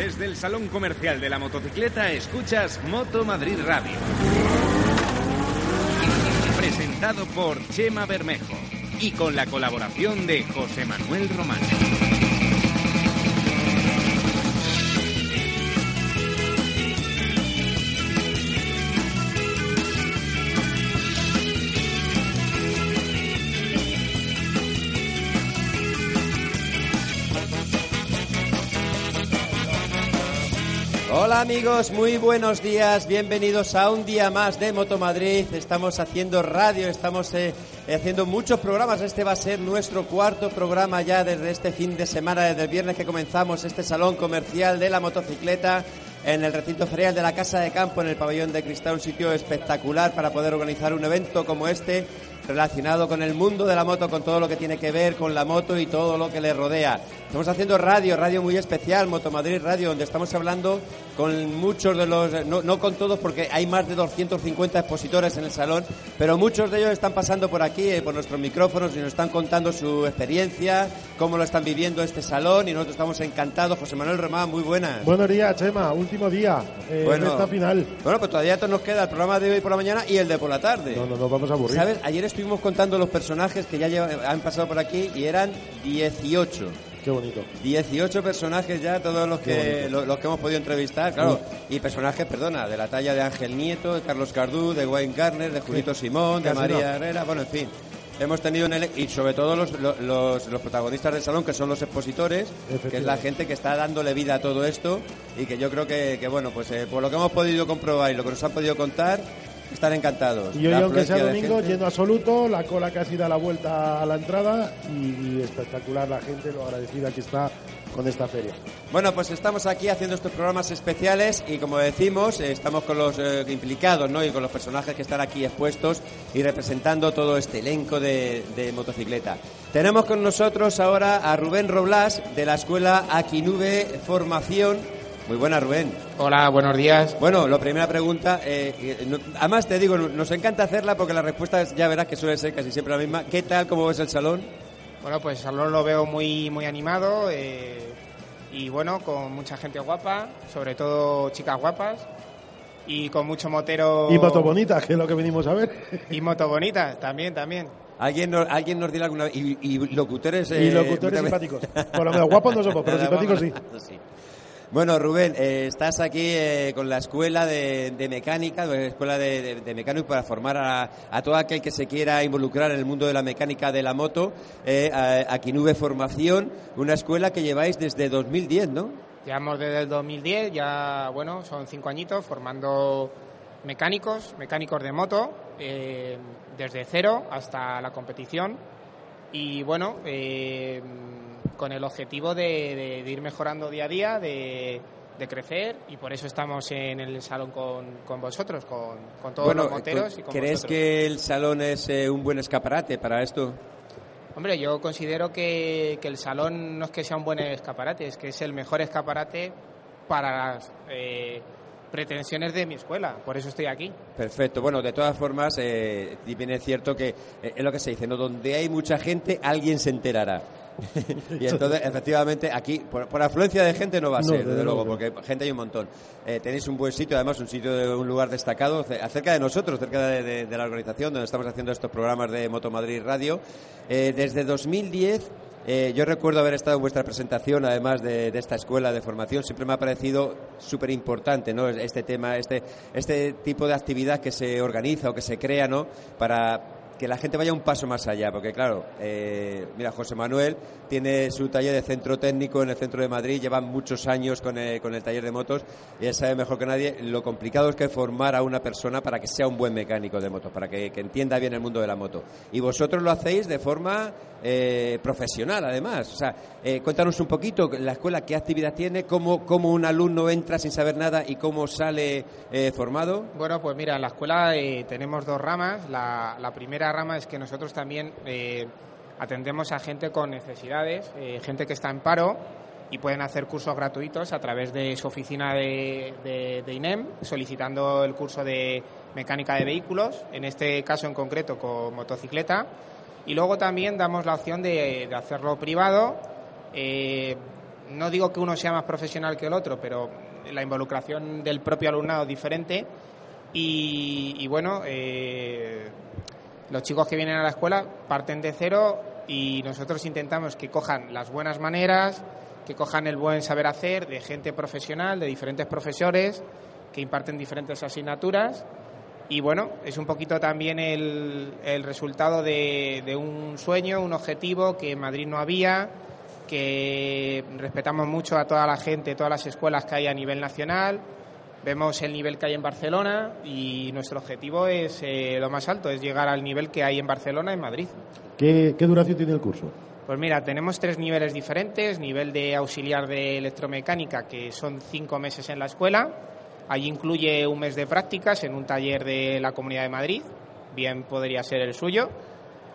Desde el Salón Comercial de la Motocicleta escuchas Moto Madrid Radio. Presentado por Chema Bermejo y con la colaboración de José Manuel Román. Hola amigos, muy buenos días, bienvenidos a un día más de Moto Madrid. Estamos haciendo radio, estamos eh, haciendo muchos programas. Este va a ser nuestro cuarto programa ya desde este fin de semana, desde el viernes que comenzamos este salón comercial de la motocicleta en el recinto ferial de la Casa de Campo, en el pabellón de cristal, un sitio espectacular para poder organizar un evento como este relacionado con el mundo de la moto, con todo lo que tiene que ver con la moto y todo lo que le rodea. Estamos haciendo radio, radio muy especial, Moto Madrid Radio, donde estamos hablando con muchos de los, no, no, con todos porque hay más de 250 expositores en el salón, pero muchos de ellos están pasando por aquí, eh, por nuestros micrófonos y nos están contando su experiencia, cómo lo están viviendo este salón y nosotros estamos encantados. José Manuel Román, muy buenas. Buenos días, Chema, último día, eh, bueno, esta final. Bueno, pues todavía nos queda el programa de hoy por la mañana y el de por la tarde. No, no, nos vamos a aburrir. ¿Sabes? Ayer estuvimos contando los personajes que ya llevan, han pasado por aquí y eran 18. Qué bonito. 18 personajes ya, todos los que, los, los, que hemos podido entrevistar, claro. Y personajes, perdona, de la talla de Ángel Nieto, de Carlos Cardú, de Wayne Garner, de Julito Simón, de María no. Herrera, bueno, en fin. Hemos tenido en el, y sobre todo los, los, los, protagonistas del salón, que son los expositores, que es la gente que está dándole vida a todo esto y que yo creo que, que bueno, pues eh, por lo que hemos podido comprobar y lo que nos han podido contar, están encantados. Y hoy, aunque sea domingo, lleno absoluto, la cola casi da la vuelta a la entrada y, y, espectacular la gente, lo agradecida que está con esta feria. Bueno, pues estamos aquí haciendo estos programas especiales y como decimos, eh, estamos con los eh, implicados ¿no? y con los personajes que están aquí expuestos y representando todo este elenco de, de motocicleta. Tenemos con nosotros ahora a Rubén Roblás de la escuela Aquinube Formación muy buena, Rubén. Hola, buenos días. Bueno, la primera pregunta, eh, no, además te digo, nos encanta hacerla porque la respuesta ya verás que suele ser casi siempre la misma. ¿Qué tal, cómo ves el salón? Bueno, pues el salón lo veo muy, muy animado eh, y bueno, con mucha gente guapa, sobre todo chicas guapas y con mucho motero. Y moto bonitas, que es lo que venimos a ver. Y moto bonitas, también, también. ¿Alguien nos, alguien nos dirá alguna vez? ¿Y, y locutores? Eh, y locutores simpáticos. Por lo menos guapos no somos, pero simpáticos sí. sí. Bueno, Rubén, eh, estás aquí eh, con la escuela de, mecánica, la escuela de, de, para formar a, a, todo aquel que se quiera involucrar en el mundo de la mecánica de la moto. Eh, aquí Nube Formación, una escuela que lleváis desde 2010, ¿no? Llevamos desde el 2010, ya, bueno, son cinco añitos formando mecánicos, mecánicos de moto, eh, desde cero hasta la competición. Y bueno, eh, con el objetivo de, de, de, ir mejorando día a día, de, de, crecer y por eso estamos en el salón con, con vosotros, con, con todos bueno, los moteros. Y con ¿Crees vosotros. que el salón es eh, un buen escaparate para esto? Hombre, yo considero que, que, el salón no es que sea un buen escaparate, es que es el mejor escaparate para las eh, pretensiones de mi escuela, por eso estoy aquí. Perfecto, bueno, de todas formas, eh, bien es cierto que eh, es lo que se dice, ¿no? Donde hay mucha gente, alguien se enterará. y entonces, efectivamente, aquí, por, por, afluencia de gente no va a ser, desde luego, porque gente hay un montón. Eh, tenéis un buen sitio, además, un sitio de un lugar destacado, cerca de nosotros, cerca de, de, de la organización donde estamos haciendo estos programas de Moto Madrid Radio. Eh, desde 2010. Eh, yo recuerdo haber estado en vuestra presentación, además de, de esta escuela de formación, siempre me ha parecido súper importante ¿no? este tema, este, este tipo de actividad que se organiza o que se crea ¿no? para que la gente vaya un paso más allá, porque claro, eh, mira, José Manuel tiene su taller de centro técnico en el centro de Madrid, lleva muchos años con el, con el taller de motos y él sabe mejor que nadie lo complicado es que formar a una persona para que sea un buen mecánico de motos, para que, que entienda bien el mundo de la moto. Y vosotros lo hacéis de forma eh, profesional, además. O sea, eh, cuéntanos un poquito la escuela, qué actividad tiene, cómo, cómo un alumno entra sin saber nada y cómo sale eh, formado. Bueno, pues mira, en la escuela eh, tenemos dos ramas. La, la primera rama es que nosotros también eh, atendemos a gente con necesidades, eh, gente que está en paro y pueden hacer cursos gratuitos a través de su oficina de, INEM, solicitando el curso de mecánica de vehículos, en este caso en concreto con motocicleta. Y luego también damos la opción de, hacerlo privado. Eh, no digo que uno sea más profesional que el otro, pero la involucración del propio alumnado es diferente. Y, bueno, los chicos que vienen a la escuela parten de cero y nosotros intentamos que cojan las buenas maneras, que cojan el buen saber hacer de gente profesional, de diferentes profesores que imparten diferentes asignaturas. Y bueno, es un poquito también el, resultado de, de un sueño, un objetivo que en Madrid no había, que respetamos mucho a toda la gente, todas las escuelas que hay a nivel nacional. Vemos el nivel que hay en Barcelona y nuestro objetivo es eh, lo más alto, es llegar al nivel que hay en Barcelona en Madrid. ¿Qué, qué duración tiene el curso? Pues mira, tenemos tres niveles diferentes. Nivel de auxiliar de electromecánica, que son cinco meses en la escuela. Allí incluye un mes de prácticas en un taller de la Comunidad de Madrid. Bien podría ser el suyo.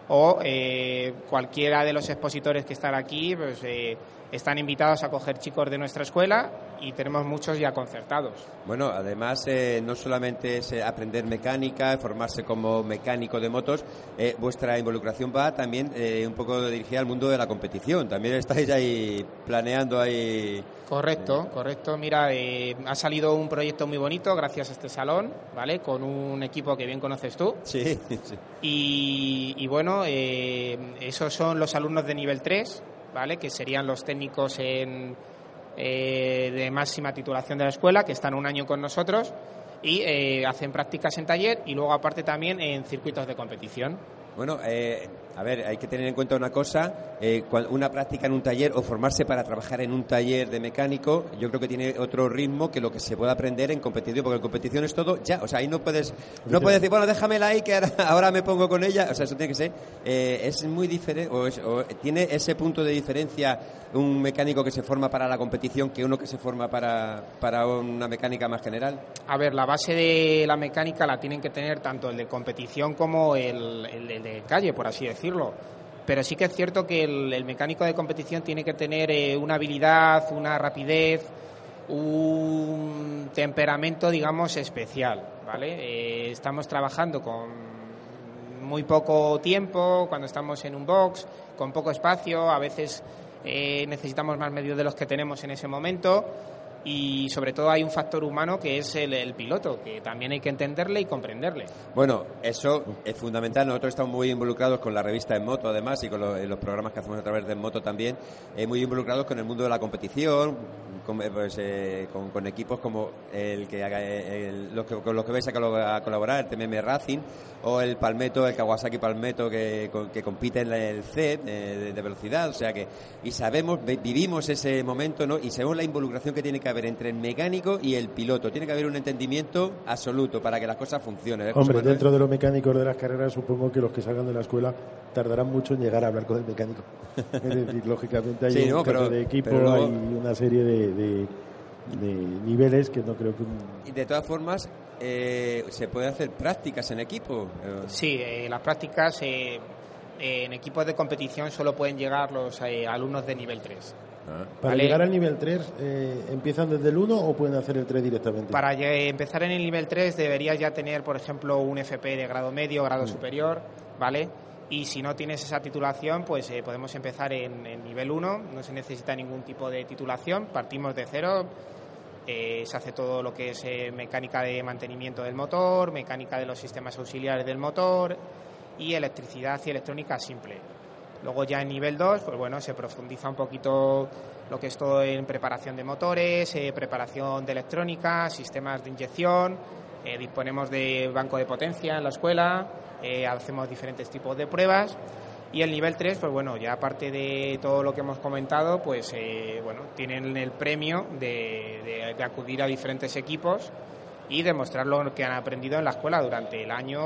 O eh, cualquiera de los expositores que están aquí pues, eh, están invitados a coger chicos de nuestra escuela y tenemos muchos ya concertados. Bueno, además eh, no solamente es eh, aprender mecánica, formarse como mecánico de motos, eh, vuestra involucración va también eh, un poco dirigida al mundo de la competición. También estáis ahí planeando ahí. Correcto, correcto. Mira, ha salido un proyecto muy bonito gracias a este salón, ¿vale? Con un equipo que bien conoces tú. Sí, sí. Y, y bueno, esos son los alumnos de nivel 3, ¿vale? Que serían los técnicos eh, de máxima titulación de la escuela, que están un año con nosotros y eh, hacen prácticas en taller y luego aparte también en circuitos de competición. Bueno, eh, a ver, hay que tener en cuenta una cosa, eh, una práctica en un taller o formarse para trabajar en un taller de mecánico, yo creo que tiene otro ritmo que lo que se puede aprender en competición, porque en competición es todo ya, o sea, ahí no puedes, no puedes decir, bueno, déjamela ahí que ahora, ahora me pongo con ella, o sea, eso tiene que ser, eh, es muy diferente, o, o tiene ese punto de diferencia un mecánico que se forma para la competición que uno que se forma para, para una mecánica más general. A ver, la base de la mecánica la tienen que tener tanto el de competición como el, el- el de calle, por así decirlo. Pero sí que es cierto que el, mecánico de competición tiene que tener eh, una habilidad, una rapidez, un temperamento, digamos, especial, ¿vale? Eh, estamos trabajando con muy poco tiempo, cuando estamos en un box, con poco espacio, a veces eh, necesitamos más medios de los que tenemos en ese momento y sobre todo hay un factor humano que es el, piloto, que también hay que entenderle y comprenderle. Bueno, eso es fundamental. Nosotros estamos muy involucrados con la revista En Moto, además, y con los programas que hacemos a través de En Moto también, eh, muy involucrados con el mundo de la competición, con, eh, pues, eh, con, equipos como el que eh, el- los que, con los que vais a, colaborar, el TMM Racing, o el Palmetto, el Kawasaki Palmetto, que, que compite en el CED eh, de, velocidad. O sea que, y sabemos, vi- vivimos ese momento, ¿no? Y sabemos la involucración que tiene que haber entre el mecánico y el piloto. Tiene que haber un entendimiento absoluto para que las cosas funcionen. ¿eh, Hombre, Manuel? dentro de los mecánicos de las carreras, supongo que los que salgan de la escuela tardarán mucho en llegar a hablar con el mecánico. Es decir, lógicamente hay Sí, un no, pero- de equipo, pero luego- hay una serie de, de- de niveles que no creo que un, Y de todas formas, eh, se puede hacer prácticas en equipo. Sí, eh, las prácticas eh, en equipos de competición solo pueden llegar los eh, alumnos de nivel 3. Para Vale. llegar al nivel 3, eh, ¿empiezan desde el 1 o pueden hacer el 3 directamente? Para empezar en el nivel 3 deberías ya tener, por ejemplo, un FP de grado medio, grado superior, ¿vale? Y si no tienes esa titulación, pues eh, podemos empezar en, en nivel 1, no se necesita ningún tipo de titulación, partimos de cero, eh, se hace todo lo que es eh, mecánica de mantenimiento del motor, mecánica de los sistemas auxiliares del motor y electricidad y electrónica simple. Luego ya en nivel 2, pues bueno, se profundiza un poquito lo que es todo en preparación de motores, eh, preparación de electrónica, sistemas de inyección, Eh, disponemos de banco de potencia en la escuela, eh, hacemos diferentes tipos de pruebas. Y el nivel 3, pues bueno, ya aparte de todo lo que hemos comentado, pues eh, bueno, tienen el premio de, de- de acudir a diferentes equipos y demostrar lo que han aprendido en la escuela durante el año,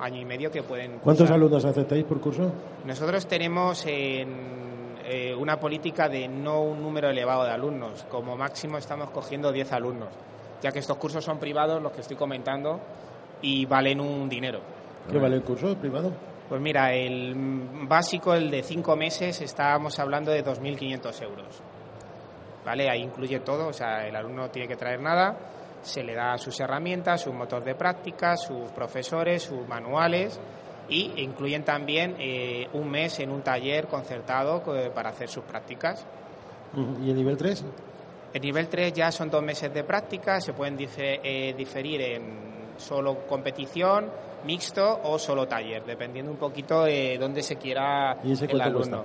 año y medio que pueden ¿Cuántos cursar. alumnos aceptáis por curso? Nosotros tenemos en, eh, una política de no un número elevado de alumnos. Como máximo estamos cogiendo 10 alumnos, ya que estos cursos son privados, los que estoy comentando, y valen un dinero. ¿Qué vale el curso privado? Pues mira, el básico, el de 5 meses, estábamos hablando de 2.500 euros. ¿Vale? Ahí incluye todo, o sea, el alumno no tiene que traer nada, se le da sus herramientas, su motor de práctica, sus profesores, sus manuales y incluyen también eh, un mes en un taller concertado eh, para hacer sus prácticas. ¿Y el nivel 3? El nivel 3 ya son dos meses de práctica, se pueden dife- eh, diferir en solo competición, mixto o solo taller, dependiendo un poquito de dónde se quiera ¿Y ese el alumno. cuesta?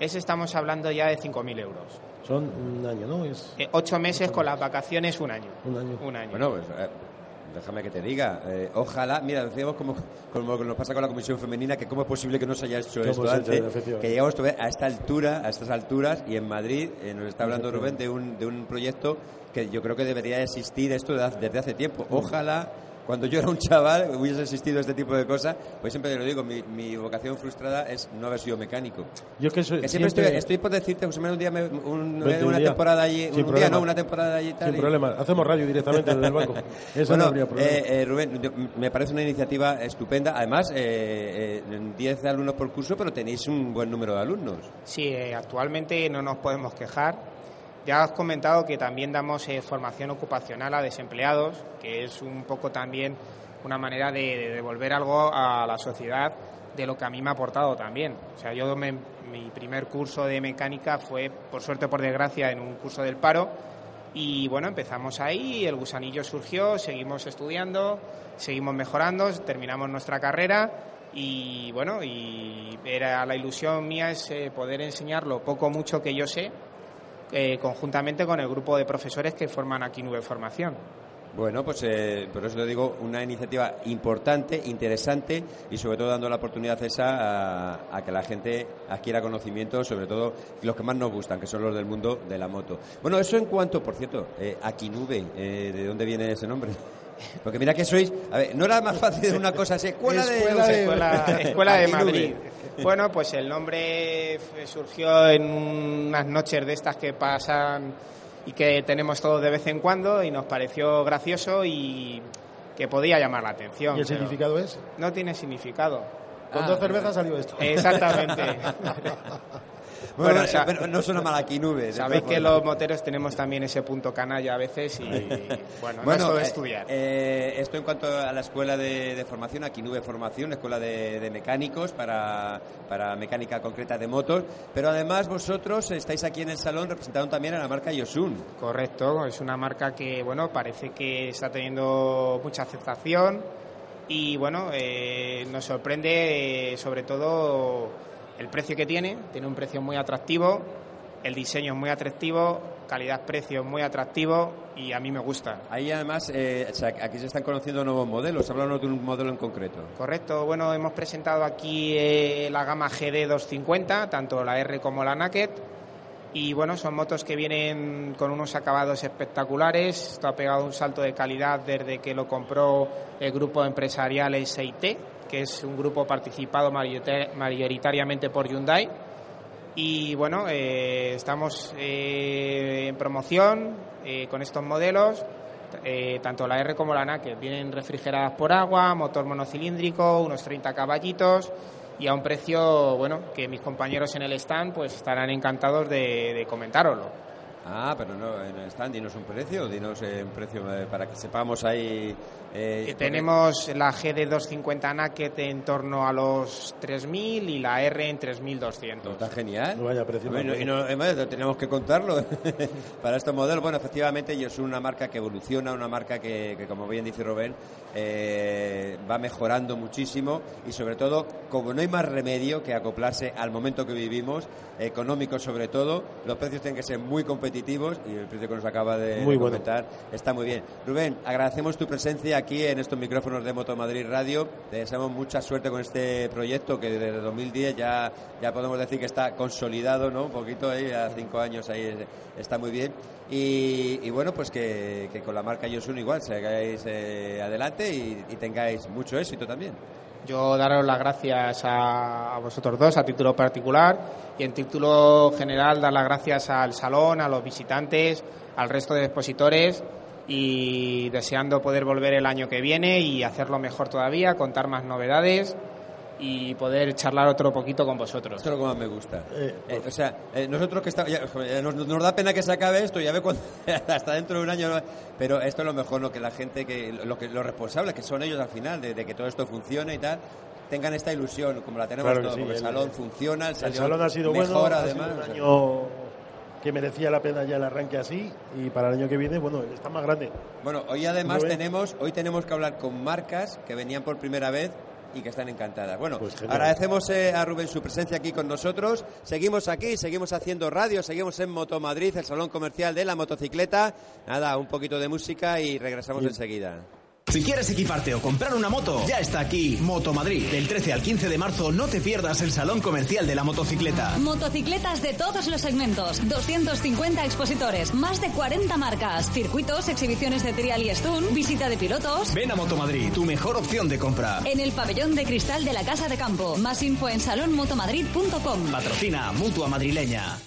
Ese estamos hablando ya de 5.000 euros. Son un año, ¿no? Es Eh, ocho meses con las vacaciones, un año. un año. Un año. Bueno, pues eh, déjame que te diga. eh, ojalá, mira, decíamos como, como nos pasa con la Comisión Femenina, que cómo es posible que no se haya hecho esto hecho, antes, que llegamos a esta altura, a estas alturas, y en Madrid eh, nos está hablando Rubén de un, de un proyecto que yo creo que debería existir esto desde hace tiempo. Ojalá cuando yo era un chaval hubiese existido este tipo de cosas, pues siempre lo digo, mi, mi vocación frustrada es no haber sido mecánico. Yo es que soy, Que siempre estoy, siempre- estoy por decirte, José Manuel, un día, me- un- una día. temporada allí, Sin un día problema. no, una temporada allí tal. Sin y- problema. Hacemos radio directamente desde el banco. Eso bueno, no habría problema. eh, eh, Rubén, me parece una iniciativa estupenda. Además, eh, eh, 10 alumnos por curso, pero tenéis un buen número de alumnos. Sí, eh, actualmente no nos podemos quejar. Ya has comentado que también damos eh, formación ocupacional a desempleados, que es un poco también una manera de, de devolver algo a la sociedad de lo que a mí me ha aportado también. O sea, yo me- mi primer curso de mecánica fue, por suerte o por desgracia, en un curso del paro. Y bueno, empezamos ahí, el gusanillo surgió, seguimos estudiando, seguimos mejorando, terminamos nuestra carrera y bueno, y era la ilusión mía es eh, poder enseñar lo poco mucho que yo sé eh, conjuntamente con el grupo de profesores que forman aquí Nube Formación. Bueno, pues eh, por eso te digo, una iniciativa importante, interesante y sobre todo dando la oportunidad esa a, a que la gente adquiera conocimiento, sobre todo los que más nos gustan, que son los del mundo de la moto. Bueno, eso en cuanto, por cierto, eh, Aquinube, eh, ¿de dónde viene ese nombre? Porque mira que sois, a ver, no era más fácil de una cosa así, escuela de... Escuela de- Escuela, Escuela de. Madrid. Bueno, pues el nombre surgió en unas noches de estas que pasan y que tenemos todos de vez en cuando y nos pareció gracioso y que podía llamar la atención. ¿Y el significado es? No tiene significado. Con Ah, dos cervezas salió esto. Exactamente. Bueno, Bueno, o sea, pero no suena mal Aquinube. de Sabéis que los moteros tenemos también ese punto canalla a veces y, bueno, no es eh, estudiar. eh, esto en cuanto a la escuela de, de formación, aquí Nube Formación, escuela de, de mecánicos para, para mecánica concreta de motos, pero además vosotros estáis aquí en el salón representando también a la marca Yosun. Correcto, es una marca que bueno parece que está teniendo mucha aceptación y bueno eh, nos sorprende eh, sobre todo el precio que tiene, tiene un precio muy atractivo, el diseño es muy atractivo, calidad-precio muy atractivo y a mí me gusta. Ahí además, eh, o sea, aquí se están conociendo nuevos modelos, háblanos de un modelo en concreto. Correcto, bueno, hemos presentado aquí eh, la gama GD 250, tanto la R como la Naked. Y bueno, son motos que vienen con unos acabados espectaculares. Esto ha pegado un salto de calidad desde que lo compró el grupo empresarial SIT, que es un grupo participado mayorita- mayoritariamente por Hyundai. Y bueno, eh, estamos eh, en promoción eh, con estos modelos, eh, tanto la R como la Naked. Vienen refrigeradas por agua, motor monocilíndrico, unos 30 caballitos y a un precio, bueno, que mis compañeros en el stand pues estarán encantados de, de comentároslo. Ah, pero no, en stand, dinos un precio, dinos eh, un precio eh, para que sepamos ahí. eh, tenemos la GD 250 Naked en torno a los 3.000 y la R en 3.200. Está genial. No vaya precio, Bueno, no. y no, además, tenemos que contarlo para estos modelos. Bueno, efectivamente, yo soy una marca que evoluciona, una marca que, que, como bien dice Rubén, eh, va mejorando muchísimo y sobre todo, como no hay más remedio que acoplarse al momento que vivimos, económico sobre todo, los precios tienen que ser muy competitivos competitivos y el precio que nos acaba de, Muy de bueno. comentar está muy bien. Rubén, agradecemos tu presencia aquí en estos micrófonos de Moto Madrid Radio. Te deseamos mucha suerte con este proyecto que desde 2010 ya, ya podemos decir que está consolidado, ¿no? Un poquito ahí, a cinco años ahí es- está muy bien. Y, y bueno, pues que, que con la marca Yosun igual sigáis eh, adelante y, y tengáis mucho éxito también. Yo daros las gracias a, vosotros dos a título particular y en título general dar las gracias al salón, a los visitantes, al resto de expositores y deseando poder volver el año que viene y hacerlo mejor todavía, contar más novedades y poder charlar otro poquito con vosotros. Esto es lo que más me gusta. Eh, Eh, o sea, eh, nosotros que estamos, nos, nos da pena que se acabe esto, ya ve cuando, hasta dentro de un año, ¿no? pero esto es lo mejor, lo que la gente, que lo que los responsables, que son ellos al final, de, de que todo esto funcione y tal, tengan esta ilusión, como la tenemos Claro todos, sí, porque el, el- salón funciona, el, El salón, ha sido bueno, mejora ha además. sido un año que merecía la pena ya el arranque así y para el año que viene, bueno, está más grande. Bueno, hoy además tenemos, hoy tenemos que hablar con marcas que venían por primera vez y que están encantadas. Bueno, Pues agradecemos eh, a Rubén su presencia aquí con nosotros. Seguimos aquí, seguimos haciendo radio, seguimos en Moto Madrid, el salón comercial de la motocicleta. Nada, un poquito de música y regresamos enseguida. Si quieres equiparte o comprar una moto, ya está aquí Moto Madrid. Del 13 al 15 de marzo no te pierdas el salón comercial de la motocicleta. Motocicletas de todos los segmentos, 250 expositores, más de 40 marcas, circuitos, exhibiciones de trial y stun, visita de pilotos. Ven a Moto Madrid, tu mejor opción de compra. En el pabellón de cristal de la Casa de Campo. Más info en salonmotomadrid.com. Patrocina Mutua Madrileña.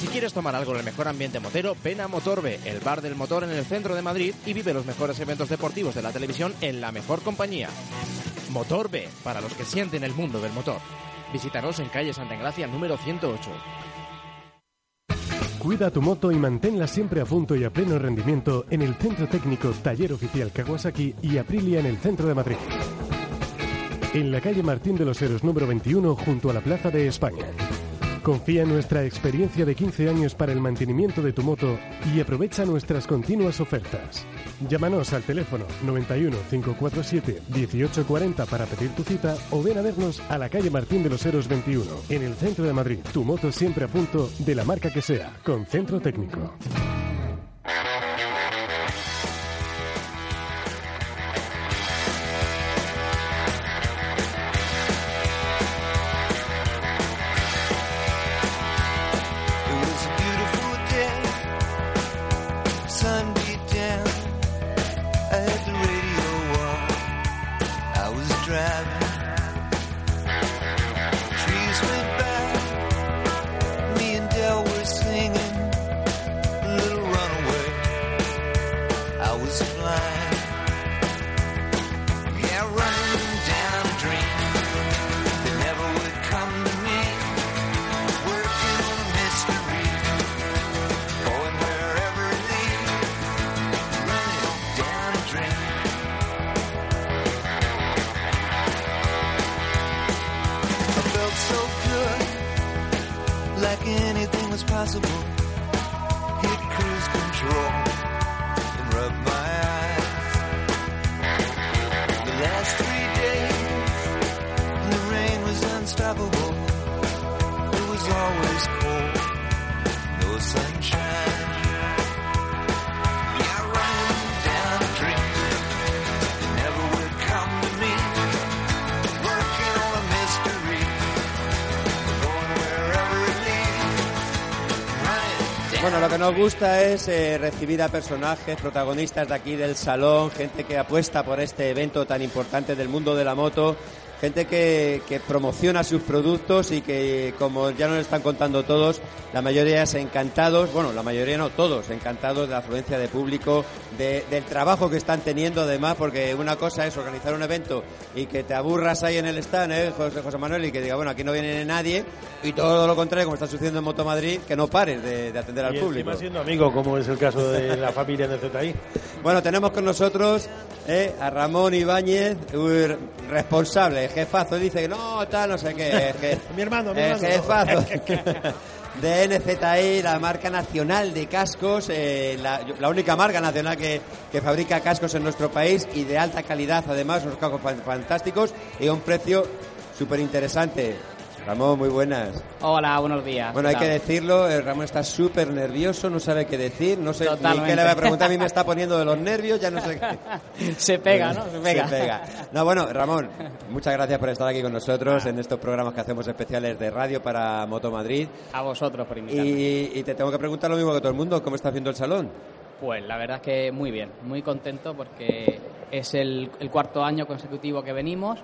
Si quieres tomar algo en el mejor ambiente motero, ven a Motorbe, el bar del motor en el centro de Madrid y vive los mejores eventos deportivos de la televisión en la mejor compañía. Motorbe, para los que sienten el mundo del motor. Visítanos en calle Santa Engracia número 108. Cuida tu moto y manténla siempre a punto y a pleno rendimiento en el Centro Técnico Taller Oficial Kawasaki y Aprilia en el centro de Madrid. En la calle Martín de los Heros número 21 junto a la Plaza de España. Confía en nuestra experiencia de 15 años para el mantenimiento de tu moto y aprovecha nuestras continuas ofertas. Llámanos al teléfono 91 547 1840 para pedir tu cita o ven a vernos a la calle Martín de los Heros 21 en el centro de Madrid. Tu moto siempre a punto de la marca que sea, con centro técnico. Bueno, lo que nos gusta es eh, recibir a personajes, protagonistas de aquí del salón, gente que apuesta por este evento tan importante del mundo de la moto, gente que, que promociona sus productos y que, como ya nos están contando todos, la mayoría es encantados, bueno, la mayoría no, todos encantados de la afluencia de público, de- del trabajo que están teniendo además, porque una cosa es organizar un evento y que te aburras ahí en el stand, ¿eh, José, José Manuel, y que diga, bueno, aquí no viene nadie, y todo lo contrario, como está sucediendo en Moto Madrid, que no pares de, de atender al y público. siendo amigo, como es el caso de la familia NZI. Bueno, tenemos con nosotros eh, a Ramón Ibáñez, uy, jefazo, dice que no, tal, no sé qué. je- Mi hermano, mi hermano. jefazo de NZI, la marca nacional de cascos, eh, la, la única marca nacional que, que fabrica cascos en nuestro país y de alta calidad, además, unos cascos fan- fantásticos y a un precio súper interesante. Ramón, muy buenas. Hola, buenos días. Bueno, hay ¿Qué que decirlo, eh, Ramón está súper nervioso, no sabe qué decir, no sé ni Totalmente. qué le va a preguntar, a mí me está poniendo de los nervios, ya no sé qué. Se pega, ¿no? Se pega. No, bueno, Ramón, muchas gracias por estar aquí con nosotros en estos programas que hacemos especiales de radio para Moto Madrid. A vosotros por invitarme. Y, y te tengo que preguntar lo mismo que todo el mundo, ¿cómo estás viendo el salón? Pues la verdad es que muy bien, muy contento porque es el, el cuarto año consecutivo que venimos.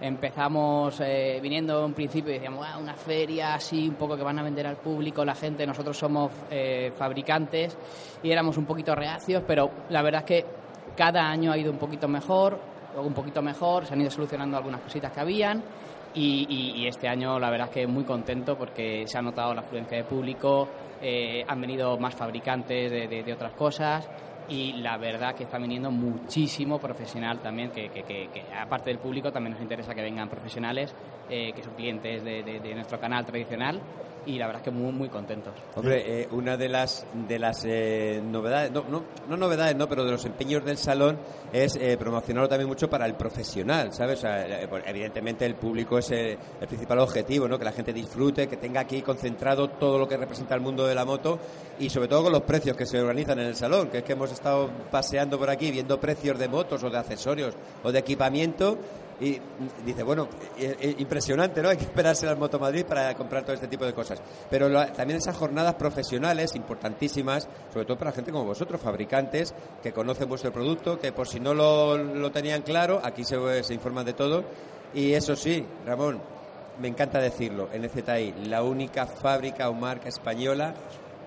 Empezamos eh, viniendo en principio y decíamos, "Ah, una feria así, un poco que van a vender al público, la gente, nosotros somos eh, fabricantes y éramos un poquito reacios, pero la verdad es que cada año ha ido un poquito mejor, un poquito mejor, se han ido solucionando algunas cositas que habían y, este año la verdad es que muy contento porque se ha notado la afluencia de público, eh, han venido más fabricantes de otras cosas y la verdad que está viniendo muchísimo profesional también, que, que- que- aparte del público también nos interesa que vengan profesionales, eh, que son clientes de nuestro canal tradicional y la verdad es que muy, muy contentos. Hombre, eh, una de las de las eh, novedades, no, no, no novedades, no, pero de los empeños del salón es eh, promocionarlo también mucho para el profesional, ¿sabes? Eh, pues, evidentemente el público es eh, el principal objetivo, ¿no? Que la gente disfrute, que tenga aquí concentrado todo lo que representa el mundo de la moto y sobre todo con los precios que se organizan en el salón, que es que hemos estado paseando por aquí viendo precios de motos o de accesorios o de equipamiento y dice, bueno, eh, eh, impresionante, ¿no? Hay que esperarse al Moto Madrid para comprar todo este tipo de cosas. Pero también esas jornadas profesionales importantísimas, sobre todo para gente como vosotros, fabricantes, que conocen vuestro producto, que por si no lo, lo tenían claro, aquí se, se informan de todo. Y eso sí, Ramón, me encanta decirlo, NZI, la única fábrica o marca española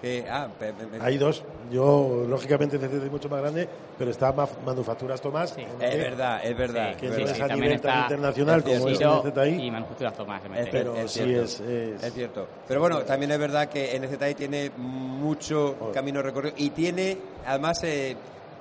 que... Ah, pe- pe- pe- Hay dos. Yo, lógicamente, CCT es mucho más grande, pero está Maf- Manufacturas Tomás. Es verdad, es verdad. Que es no verdad. es a nivel tan internacional como es NZI. y Manufacturas Tomás. Es. Pero es sí cierto. es- es- Es cierto. Pero bueno, también es verdad que NZI tiene mucho camino recorrido y tiene, además, eh,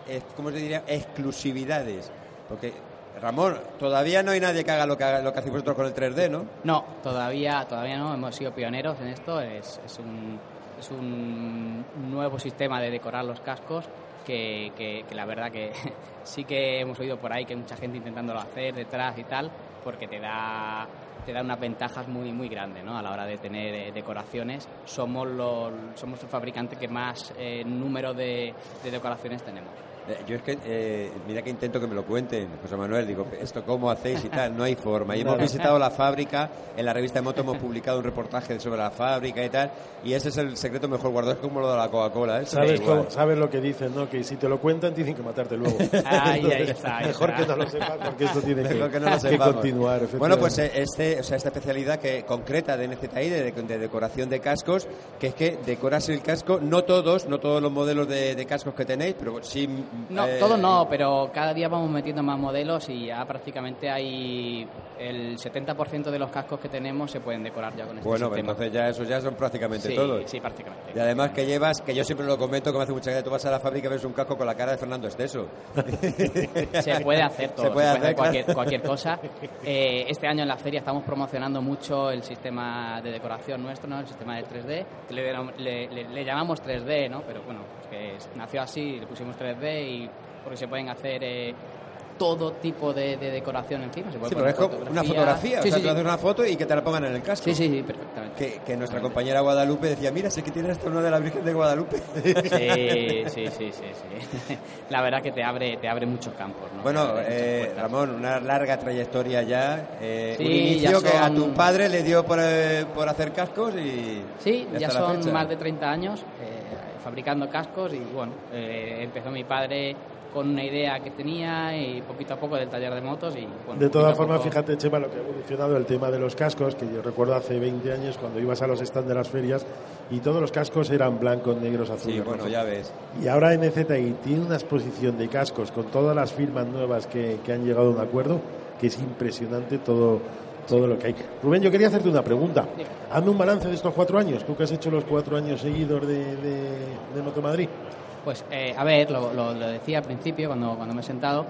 eh, ¿cómo se diría? Exclusividades. Porque, Ramón, todavía no hay nadie que haga lo que, haga- lo que hacéis vosotros con el 3D, ¿no? No, todavía, todavía no, hemos sido pioneros en esto, es, es, un, es un nuevo sistema de decorar los cascos que, la verdad que sí que hemos oído por ahí que hay mucha gente intentándolo hacer detrás y tal, porque te da te da unas ventajas muy muy grandes ¿no? a la hora de tener eh, decoraciones. Somos, los, somos el fabricante que más eh, número de decoraciones tenemos. Eh, Yo es que, eh, mira que intento que me lo cuenten, José Manuel, digo, esto cómo hacéis y tal, no hay forma. Y hemos visitado la fábrica, en la revista de Moto hemos publicado un reportaje sobre la fábrica y tal, y ese es el secreto mejor guardado, es como lo de la Coca-Cola, ¿eh? ¿Sabes, cómo- sabes lo que dicen, ¿no? Que si te lo cuentan, tienen que matarte luego. Ahí, ahí está, ahí Mejor está. que no lo sepas, porque esto tiene que, que no que continuar. Bueno, pues eh, este, o sea, esta especialidad que concreta de NZI, de, de decoración de cascos, que es que decoras el casco, no todos, no todos los modelos de, de cascos que tenéis, pero sí... No, eh, todo no, pero cada día vamos metiendo más modelos y ya prácticamente hay el 70% de los cascos que tenemos se pueden decorar ya con este Bueno, sistema. entonces ya esos ya son prácticamente sí, todos. Sí, prácticamente. Y además que llevas, que yo siempre lo comento, que me hace mucha gracia, tú vas a la fábrica y ves un casco con la cara de Fernando Esteso. Se puede hacer todo, Se puede hacer, cualquier, claro. cualquier cosa. Eh, este año en la feria estamos promocionando mucho el sistema de decoración nuestro, ¿no? el sistema del 3D, que le, le- le- le llamamos 3D, ¿no? pero bueno, que nació así, le pusimos 3D y porque se pueden hacer eh, todo tipo de, de decoración encima. Se puede Sí, pero poner es como una fotografía, Sí, o sea, sí, tú haces una foto y que te la pongan en el casco. Sí, sí, sí, perfectamente. Que, que nuestra compañera Guadalupe decía, mira, sé que tiene esto uno de la Virgen de Guadalupe. Sí, sí, sí, sí. La verdad que te abre, te abre muchos campos, ¿no? Bueno, eh. Ramón, una larga trayectoria ya. eh, Sí, un inicio ya que a son- tu padre le dio por, eh, por hacer cascos y. Sí, ya hasta son más de 30 años eh, fabricando cascos y bueno, eh, empezó mi padre con una idea que tenía y poquito a poco del taller de motos y bueno, De todas formas, poco- fíjate, Chema, lo que ha evolucionado el tema de los cascos, que yo recuerdo hace 20 años cuando ibas a los stands de las ferias y todos los cascos eran blancos, negros, azules. Sí, bueno, ya ves. Y ahora NZI tiene una exposición de cascos con todas las firmas nuevas que, que han llegado a un acuerdo, que es impresionante todo, todo lo que hay. Rubén, yo quería hacerte una pregunta. Hazme un balance de estos cuatro años, tú que has hecho los cuatro años seguidos de, de, de Moto Madrid. Pues, eh, a ver, lo, lo- lo decía al principio cuando, cuando me he sentado,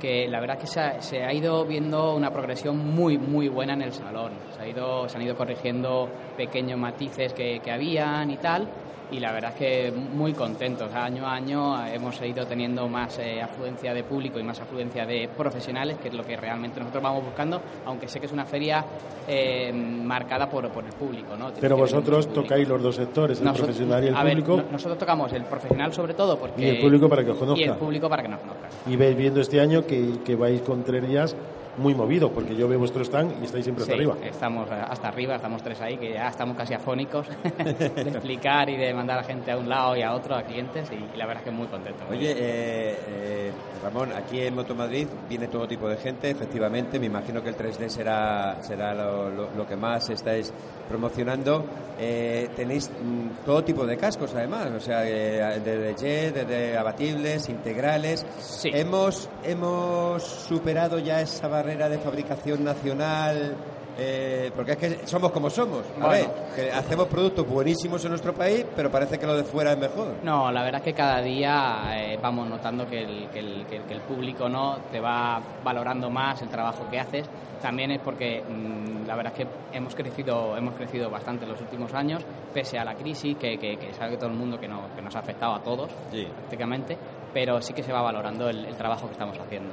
que la verdad es que se ha, ido viendo una progresión muy, muy buena en el salón. Se, ha ido, se han ido corrigiendo pequeños matices que, que habían y tal. Y la verdad es que muy contentos. Año a año hemos ido teniendo más eh, afluencia de público y más afluencia de profesionales, que es lo que realmente nosotros vamos buscando, aunque sé que es una feria eh, marcada por, por el público. ¿no? Tiene Pero vosotros tocáis los dos sectores, el Nosotros- profesional y el a ver, público. no- nosotros tocamos el profesional sobre todo porque Y el público para que os y conozca. el público para que nos conozca. Y veis viendo este año que, que vais con tres días muy movido, porque yo veo vuestro stand y estáis siempre Sí, hasta arriba. estamos eh, hasta arriba, estamos tres ahí, que ya estamos casi afónicos de explicar y de mandar a gente a un lado y a otro, a clientes, y, y la verdad es que muy contento. muy Oye, eh, eh, Ramón, aquí en Moto Madrid viene todo tipo de gente, efectivamente. Me imagino que el 3D será, será lo, lo- lo que más estáis promocionando. Eh, tenéis mm, todo tipo de cascos, además, o sea, eh, desde jet, desde abatibles, integrales. Hemos, hemos superado ya esa barrera de fabricación nacional. eh, porque es que somos como somos. A Bueno. ver, que hacemos productos buenísimos en nuestro país, pero parece que lo de fuera es mejor. No, la verdad es que cada día eh, vamos notando que el, que, el, que el- que el público no te va valorando más el trabajo que haces. También es porque mm, la verdad es que hemos crecido, hemos crecido bastante en los últimos años, pese a la crisis, que, sabe todo el mundo que, no, que nos ha afectado a todos prácticamente, pero sí que se va valorando el trabajo que estamos haciendo.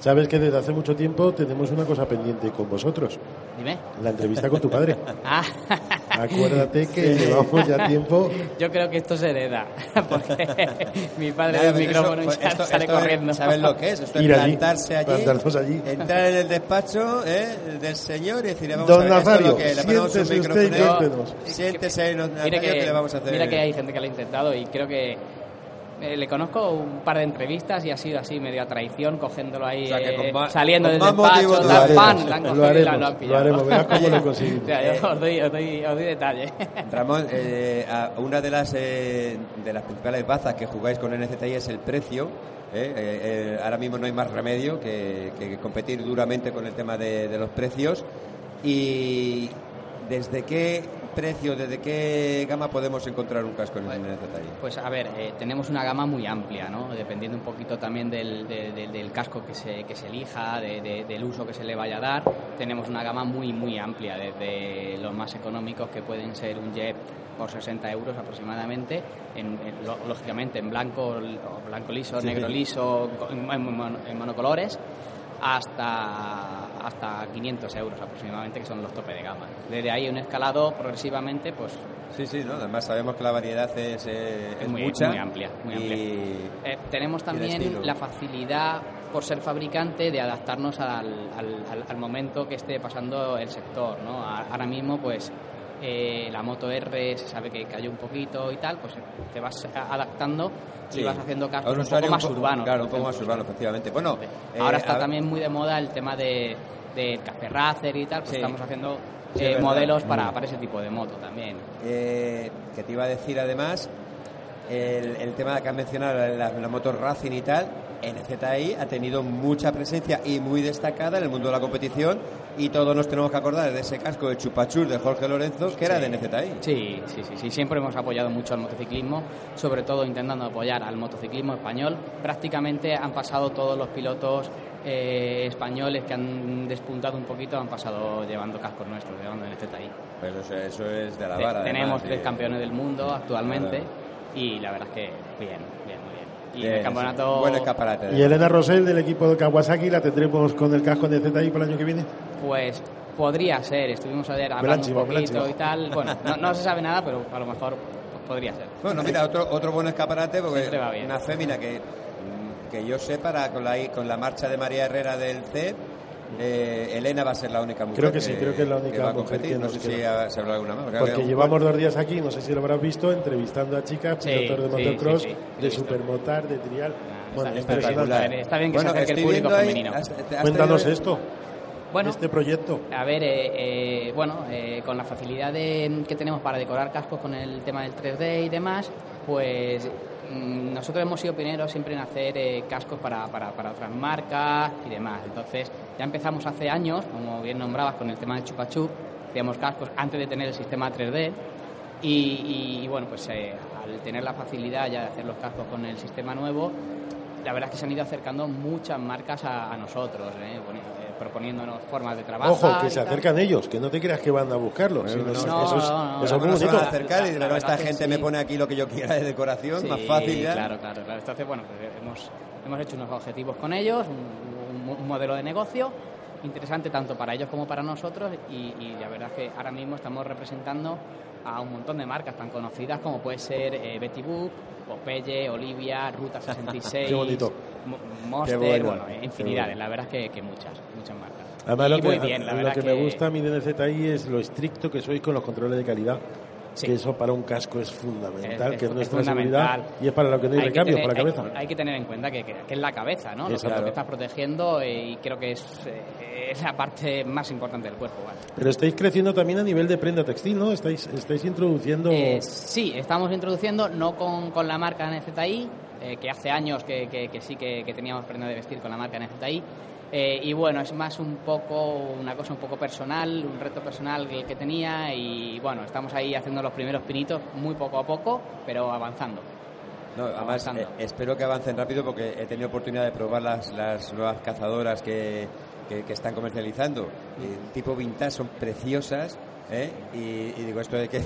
Sabes que desde hace mucho tiempo tenemos una cosa pendiente con vosotros. Dime. La entrevista con tu padre. Ah, Acuérdate que llevamos ya tiempo. yo creo que esto se hereda, porque mi padre Nada, ve el pero eso, micrófono y pues, sale, esto- sale esto es- corriendo. ¿Sabes lo que es? Esto es Ir allí, plantarse allí, allí. entrar en el despacho ¿eh? del señor y decirle, vamos Don a ver, esto es Nazario, lo que es. le ponemos un siéntese usted y micrófono, cuéntenos. siéntese ahí, don Mira Nazario, que, que le vamos a hacer. mira que hay gente que lo ha intentado y creo que eh, le conozco un par de entrevistas y ha sido así medio a traición, cogiéndolo ahí, O sea, que eh, más- saliendo del despacho, tal, Lo pan, la han lo cogido y la- haremos, lo han lo pillado. haremos, verás cómo lo conseguimos. O sea, yo os doy, os doy, os doy detalle. Ramón, eh, una de las eh, de las principales bazas que jugáis con NZI es el precio. ¿eh? Eh, eh, ahora mismo no hay más remedio que, que competir duramente con el tema de, de los precios. ¿Y desde qué precio, desde qué gama podemos encontrar un casco en NZI? Pues a ver, eh, tenemos una gama muy amplia, ¿no? Dependiendo un poquito también del, de- de- del casco que se, que se elija, de- de- del uso que se le vaya a dar. Tenemos una gama muy, muy amplia, desde los más económicos que pueden ser un jet por 60 euros aproximadamente, en, en- lo- lógicamente en blanco, blanco liso, Sí. negro liso, en, en monocolores, hasta, hasta 500 euros aproximadamente, que son los tope de gama. Desde ahí un escalado progresivamente, pues Sí, sí, ¿no? además sabemos que la variedad es, eh, es muy, mucha. muy amplia. Muy y- amplia. Eh, tenemos y también la facilidad, por ser fabricante, de adaptarnos al, al- al- al momento que esté pasando el sector. ¿no? Ahora mismo, pues eh, la moto R se sabe que cayó un poquito y tal, pues te vas adaptando Sí. y vas haciendo cascos un poco más urbanos. Claro, un poco más urbano, efectivamente. Bueno, Ahora eh, está a- también muy de moda el tema de del café racer y tal, pues Sí. estamos haciendo eh, modelos para, para ese tipo de moto también. Eh, que te iba a decir además el, el tema que has mencionado, la, la moto Racing y tal, NZI ha tenido mucha presencia y muy destacada en el mundo de la competición y todos nos tenemos que acordar de ese casco de chupachur de Jorge Lorenzo que era de NZI. Sí, sí, sí, sí, siempre hemos apoyado mucho al motociclismo, sobre todo intentando apoyar al motociclismo español. Prácticamente han pasado todos los pilotos eh, españoles que han despuntado un poquito, han pasado llevando cascos nuestros, llevando NZI. Pues eso, eso es de la Te- vara. tenemos además, tres y- campeones del mundo actualmente Claro. y la verdad es que bien, bien. Y el campeonato... Buen escaparate. Y Elena Rosell del equipo de Kawasaki la tendremos con el casco de ZI para el año que viene. Pues podría ser, estuvimos ayer hablando Melanchimo, un poquito y tal. Bueno, no, no se sabe nada, pero a lo mejor podría ser. Bueno, mira, otro, otro buen escaparate porque Siempre va bien. una fémina que, que yo sé para con la, con la marcha de María Herrera del C, eh, Elena va a ser la única mujer Creo que sí, creo que es la única va a mujer competir. que No nos sé si queda. se habrá alguna más. Porque que- llevamos dos días aquí, no sé si lo habrás visto, entrevistando a chicas, Sí, pilotos de motocross, sí, sí, de supermotar, de trial. bueno, está espectacular. Está bien que se Bueno, acerque el público ahí- femenino. has- te has Cuéntanos esto, Bueno, este proyecto. A ver, eh, eh, bueno, eh, con la facilidad de- que tenemos para decorar cascos con el tema del 3D y demás, pues nosotros hemos sido pioneros siempre en hacer eh, cascos para, para, otras marcas y demás. Entonces, ya empezamos hace años, como bien nombrabas, con el tema del chupachup, hacíamos cascos antes de tener el sistema 3D. Y, bueno, pues eh, al tener la facilidad ya de hacer los cascos con el sistema nuevo, la verdad es que se han ido acercando muchas marcas a, nosotros. eh, proponiéndonos formas de trabajo. Ojo, que se acercan ellos, que no te creas que van a buscarlo. no, eso, no, eso es, no, eso es muy bonito. acercar y verdad esta gente sí. me pone aquí lo que yo quiera de decoración, Sí, más fácil ya. Claro, claro, claro. Entonces, bueno, pues hemos, hemos hecho unos objetivos con ellos, un, un- un modelo de negocio interesante tanto para ellos como para nosotros y, y la verdad es que ahora mismo estamos representando a un montón de marcas tan conocidas como puede ser eh, Betty Boop, Popeye, Olivia, Ruta 66, Qué bonito. Mo- Monster, bueno, bueno, infinidades, bueno. la verdad es que, que muchas, muchas marcas. Además, y lo que, muy bien, la lo verdad que me gusta a mí de NZI es lo estricto que sois con los controles de calidad. Sí. Que eso para un casco es fundamental, Es- que es es nuestra seguridad y es para lo que no hay, que recambio, para la hay- cabeza. Hay, que tener en cuenta que, que- que es la cabeza, ¿no? Lo que, lo que estás protegiendo eh, y creo que es, eh, es la parte más importante del cuerpo. ¿vale? Pero estáis creciendo también a nivel de prenda textil, ¿no? Estáis, estáis introduciendo... Eh, sí, estamos introduciendo, no con, con la marca NZI, eh, que hace años que, sí que, que teníamos prenda de vestir con la marca NZI. Eh, y bueno, es más un poco, una cosa un poco personal, un reto personal el que tenía. Y bueno, estamos ahí haciendo los primeros pinitos muy poco a poco, pero avanzando. No, además, avanzando. eh, espero que avancen rápido porque he tenido oportunidad de probar las, las nuevas cazadoras que, que, que están comercializando. Eh, tipo vintage, son preciosas. ¿eh? Y, y digo, esto hay que,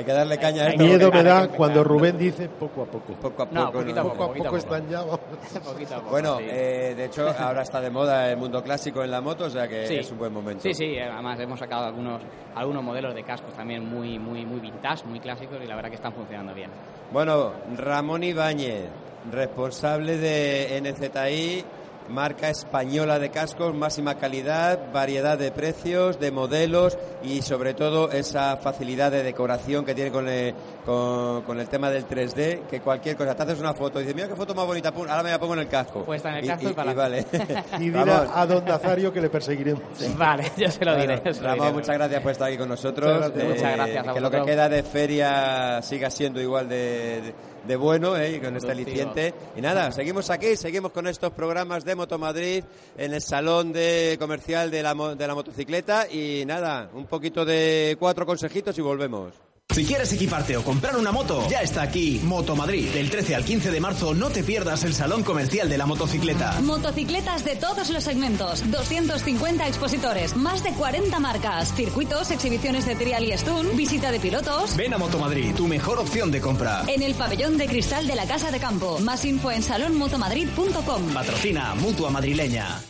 hay que darle caña a esto. Miedo me da cuando. Rubén dice poco a poco. Poco a poco. No, poquito a ¿no? poco, a poco. están ya... vamos. Poquito a poco, Bueno, sí. eh, de hecho, ahora está de moda el mundo clásico en la moto, o sea que Sí. es un buen momento. Sí, sí, además hemos sacado algunos, algunos modelos de cascos también muy, muy, muy vintage, muy clásicos y la verdad que están funcionando bien. Bueno, Ramón Ibáñez, responsable de NZI, marca española de cascos, máxima calidad, variedad de precios, de modelos y sobre todo esa facilidad de decoración que tiene con el, con, con el tema del 3D, que cualquier cosa, te haces una foto y dices, mira qué foto más bonita, pum, ahora me la pongo en el casco. Pues está en el Y- casco y para vale. Y dile a don Nazario que le perseguiremos. Vale, yo se lo diré. bueno, lo Ramón, diré. muchas gracias por estar aquí con nosotros. Muchas gracias. Muchas gracias a Que lo que queda de feria siga siendo igual de, de- de bueno, ¿eh? y con este aliciente. Y nada, seguimos aquí, seguimos con estos programas de Moto Madrid en el salón de comercial de la, mo- de la motocicleta. Y nada, un poquito de cuatro consejitos y volvemos. Si quieres equiparte o comprar una moto, ya está aquí Moto Madrid. Del 13 al 15 de marzo no te pierdas el salón comercial de la motocicleta. Motocicletas de todos los segmentos, 250 expositores, más de 40 marcas, circuitos, exhibiciones de trial y stun, visita de pilotos. Ven a Moto Madrid, tu mejor opción de compra. En el pabellón de cristal de la Casa de Campo. Más info en salonmotomadrid.com. Patrocina Mutua Madrileña.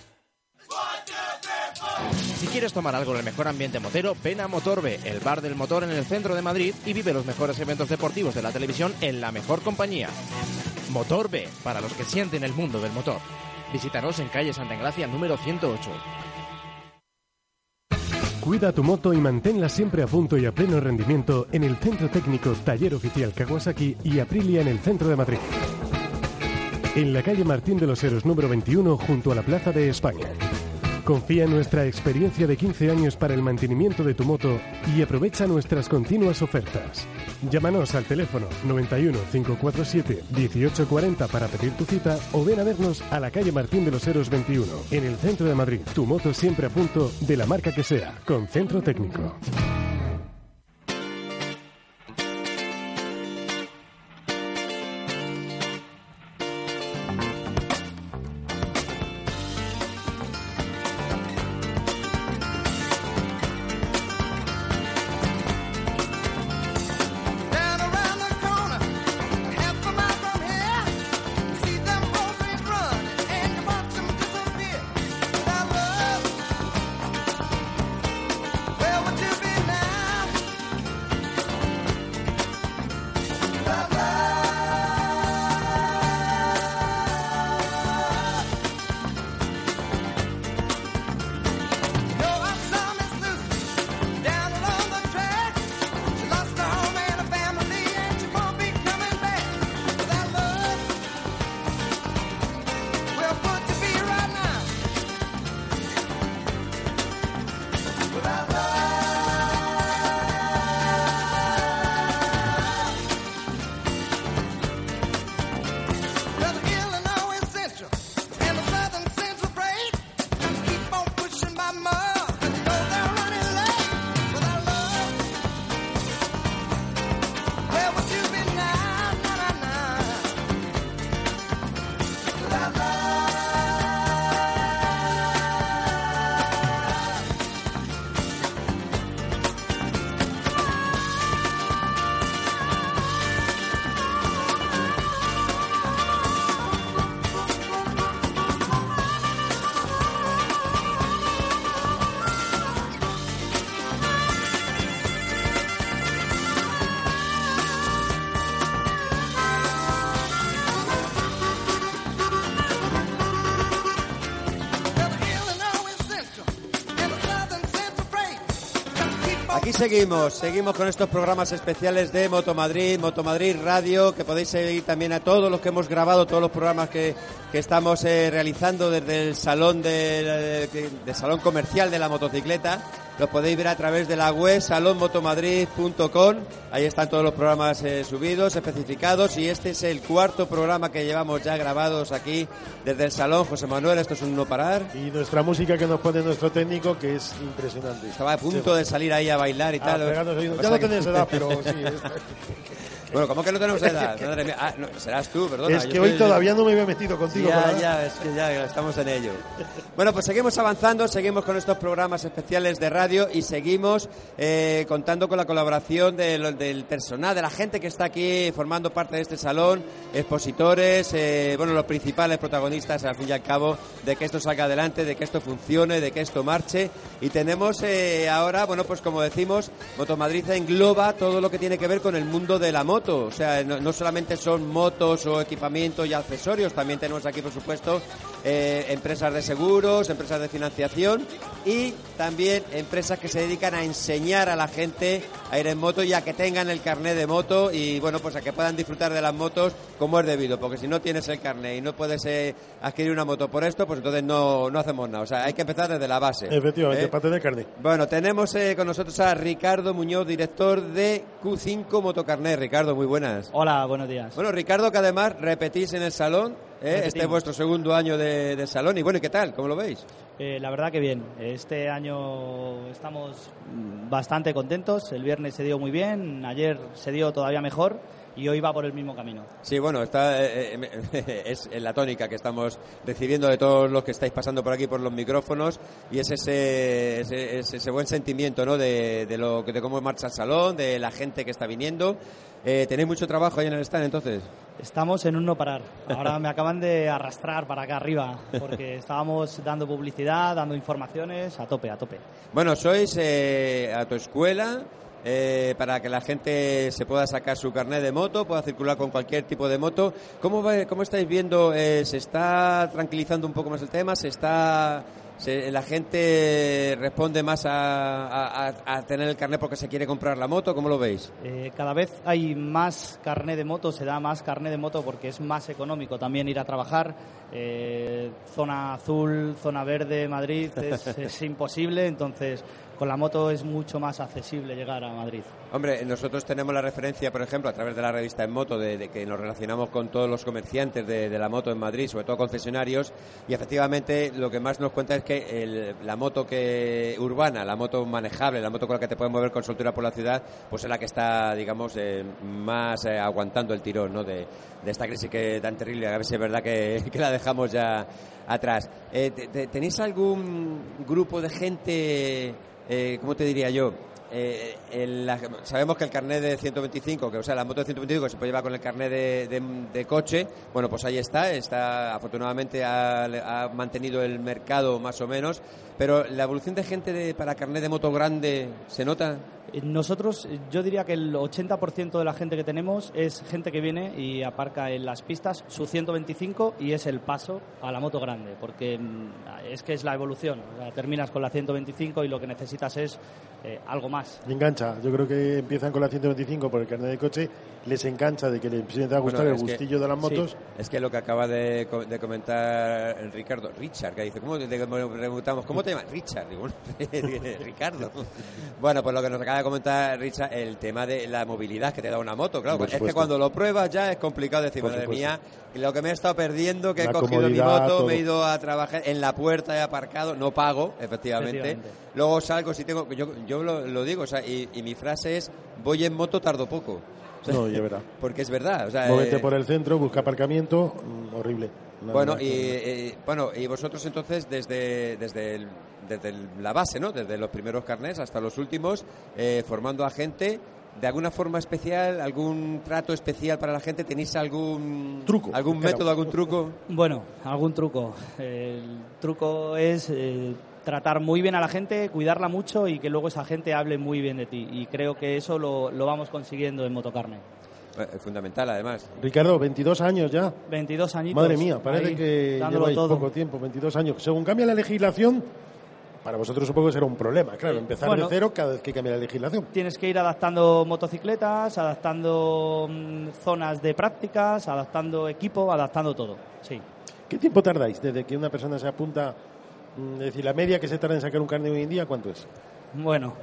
Si quieres tomar algo en el mejor ambiente motero, ven a Motorbe, el bar del motor en el centro de Madrid y vive los mejores eventos deportivos de la televisión en la mejor compañía. Motorbe, para los que sienten el mundo del motor. Visítanos en calle Santa Engracia número 108. Cuida tu moto y manténla siempre a punto y a pleno rendimiento en el Centro Técnico Taller Oficial Kawasaki y Aprilia en el centro de Madrid. En la calle Martín de los Heros número 21 junto a la Plaza de España. Confía en nuestra experiencia de 15 años para el mantenimiento de tu moto y aprovecha nuestras continuas ofertas. Llámanos al teléfono 91 547 1840 para pedir tu cita o ven a vernos a la calle Martín de los Heros 21 en el centro de Madrid. Tu moto siempre a punto de la marca que sea, con centro técnico. Seguimos, seguimos con estos programas especiales de Motomadrid, Motomadrid Radio, que podéis seguir también a todos los que hemos grabado, todos los programas que, que estamos eh, realizando desde el salón del, del salón comercial de la motocicleta. Los podéis ver a través de la web salonmotomadrid.com. Ahí están todos los programas eh, subidos, especificados. Y este es el cuarto programa que llevamos ya grabados aquí desde el salón. José Manuel, esto es un no parar. Y nuestra música que nos pone nuestro técnico, que es impresionante. Estaba a punto de salir ahí a bailar y Ah, tal. Lo Ya no tenéis edad, pero sí. Bueno, ¿cómo que no tenemos edad? Madre mía. Ah, no, serás tú, perdona. es yo que hoy soy- todavía no me había metido contigo. Ya, ¿verdad? ya, es que ya estamos en ello. Bueno, pues seguimos avanzando, seguimos con estos programas especiales de radio y seguimos eh, contando con la colaboración de lo- del personal, de la gente que está aquí formando parte de este salón, expositores, eh, bueno, los principales protagonistas, al fin y al cabo, de que esto salga adelante, de que esto funcione, de que esto marche. Y tenemos eh, ahora, bueno, pues como decimos, Motomadrid engloba todo lo que tiene que ver con el mundo de la moto. O sea, no, no solamente son motos o equipamiento y accesorios, también tenemos aquí, por supuesto, eh, empresas de seguros, empresas de financiación y también empresas que se dedican a enseñar a la gente a ir en moto y a que tengan el carnet de moto y, bueno, pues a que puedan disfrutar de las motos como es debido. Porque si no tienes el carnet y no puedes eh, adquirir una moto por esto, pues entonces no, no hacemos nada. O sea, hay que empezar desde la base. Efectivamente, ¿eh? para tener carne. Bueno, tenemos eh, con nosotros a Ricardo Muñoz, director de Q5 Motocarnet. Ricardo, muy buenas. Hola, buenos días. Bueno, Ricardo, que además repetís en el salón, ¿eh? este es vuestro segundo año de, de salón. Y bueno, ¿y qué tal? ¿Cómo lo veis? Eh, la verdad que bien. Este año estamos bastante contentos. El viernes se dio muy bien, ayer se dio todavía mejor y hoy va por el mismo camino. Sí, bueno, está, eh, eh, es la tónica que estamos recibiendo de todos los que estáis pasando por aquí por los micrófonos y es ese, ese, ese- buen sentimiento ¿no? de, de, lo, de cómo marcha el salón, de la gente que está viniendo. Eh, ¿Tenéis mucho trabajo ahí en el stand entonces? Estamos en un no parar. Ahora me acaban de arrastrar para acá arriba porque estábamos dando publicidad, dando informaciones a tope, a tope. Bueno, sois eh, autoescuela eh, para que la gente se pueda sacar su carnet de moto, pueda circular con cualquier tipo de moto. ¿Cómo, va- cómo estáis viendo? eh, ¿Se está tranquilizando un poco más el tema? ¿Se está se- la gente responde más a, a- a- tener el carnet porque se quiere comprar la moto? ¿Cómo lo veis? Eh, cada vez hay más carné de moto, se da más carné de moto porque es más económico también ir a trabajar. Eh, zona azul, zona verde, Madrid, es, es imposible, entonces con la moto es mucho más accesible llegar a Madrid. Hombre, nosotros tenemos la referencia, por ejemplo, a través de la revista En Moto, de, que nos relacionamos con todos los comerciantes de, la moto en Madrid, sobre todo concesionarios, y efectivamente lo que más nos cuenta es que el- la moto que urbana, la moto manejable, la moto con la que te puedes mover con soltura por la ciudad, pues es la que está, digamos, eh, más eh, aguantando el tirón ¿no? de, esta crisis que tan terrible. A ver si es verdad que, la dejamos ya atrás. Eh, te- te- ¿Tenéis algún grupo de gente, eh, cómo te diría yo? Eh, el- la- sabemos que el carnet de 125, que o sea, la moto de 125 que se puede llevar con el carnet de, coche, bueno, pues ahí está, está afortunadamente ha, mantenido el mercado más o menos, pero la evolución de gente para carnet de moto grande, ¿se nota? Eh, Nosotros, yo diría que el 80% de la gente que tenemos es gente que viene y aparca en las pistas su 125 y es el paso a la moto grande, porque mm, es que es la evolución. Terminas con la 125 y lo que necesitas es eh, algo más. Engancha. Yo creo que empiezan con la 125 por el carnet de coche, les engancha de que les empiece a gustar Bueno, el es que- gustillo de las motos. Sí, es que lo que acaba de, de comentar Ricardo, Richard, que dice, ¿cómo te le preguntamos, ¿cómo te llamas? Richard, digo, Ricardo. Bueno, pues lo que nos acaba de comentar Richard, el tema de la movilidad que te da una moto, claro. Es que cuando lo pruebas ya es complicado decir, madre mía, lo que me he estado perdiendo, que he La cogido mi moto, todo. me he ido a trabajar en la puerta, he aparcado, no pago, efectivamente. Efectivamente. Luego salgo, si tengo, yo, yo lo, lo digo, o sea, y, y mi frase es, voy en moto, tardo poco. O sea, No, ya verá. Porque es verdad, o sea, Móvete eh, por el centro, busca aparcamiento, mm, horrible. Bueno, y, que- eh, bueno, y vosotros entonces desde, desde, el- desde el- la base, ¿no? Desde los primeros carnés hasta los últimos, eh, formando a gente, ¿de alguna forma especial, algún trato especial para la gente? ¿Tenéis algún Truco. algún Claro. método, algún truco? Bueno, algún truco. El truco es eh, tratar muy bien a la gente, cuidarla mucho y que luego esa gente hable muy bien de ti. Y creo que eso lo, lo vamos consiguiendo en Motocarne. Eh, fundamental, además. Ricardo, 22 años ya. 22 añitos. Madre mía, parece ahí, que lleváis todo. poco tiempo, 22 años. Según cambia la legislación, Para vosotros supongo que será un problema, claro, empezar bueno. de cero cada vez que cambia la legislación. Tienes que ir adaptando motocicletas, adaptando mm, zonas de prácticas, adaptando equipo, adaptando todo. Sí. ¿Qué tiempo tardáis desde que una persona se apunta? Mm, Es decir, la media que se tarda en sacar un carnet hoy en día, ¿cuánto es? Bueno,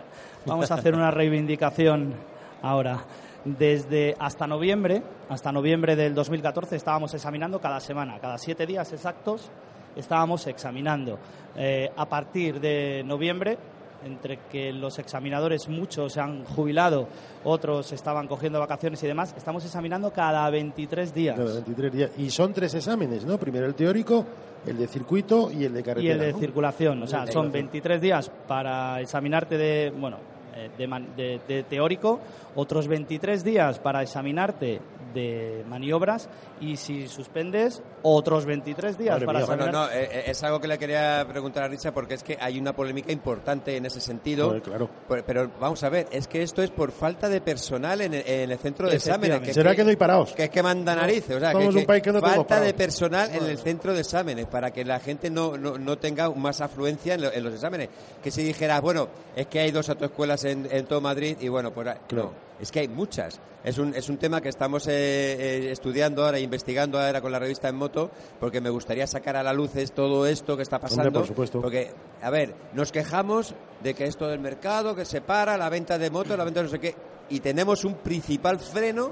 vamos a hacer una reivindicación ahora. Desde hasta noviembre, hasta noviembre del 2014 estábamos examinando cada semana, cada siete días exactos estábamos examinando. Eh, a partir de noviembre, entre que los examinadores muchos se han jubilado, otros estaban cogiendo vacaciones y demás, estamos examinando cada 23 días. Cada 23 días. Y son tres exámenes, ¿no? Primero el teórico, el de circuito y el de y carretera. el de ¿no? circulación. O sea, son circulación. 23 días para examinarte de, bueno, eh, de, de- de teórico, otros 23 días para examinarte de maniobras y si suspendes, otros 23 días para Bueno, examinar. no, eh, eh, es algo que le quería preguntar a Richa porque es que hay una polémica importante en ese sentido. Joder, claro. Pero, pero vamos a ver, es que esto es por falta de personal en el, en el centro de exámenes. Que ¿Será que no hay parados? Que es que manda narices. O sea, Somos que, un país que no tenemos falta de personal en el centro de exámenes para que la gente no, no, no tenga más afluencia en, lo- en los exámenes. Que si dijeras, bueno, es que hay dos autoescuelas en, en todo Madrid y bueno, pues no, es que hay muchas. Es un, es un tema que estamos eh, eh, estudiando ahora, investigando ahora con la revista En Moto, porque me gustaría sacar a la luz todo esto que está pasando. por supuesto. Porque, a ver, nos quejamos de que esto del mercado, que se para, la venta de motos, la venta de no sé qué, y tenemos un principal freno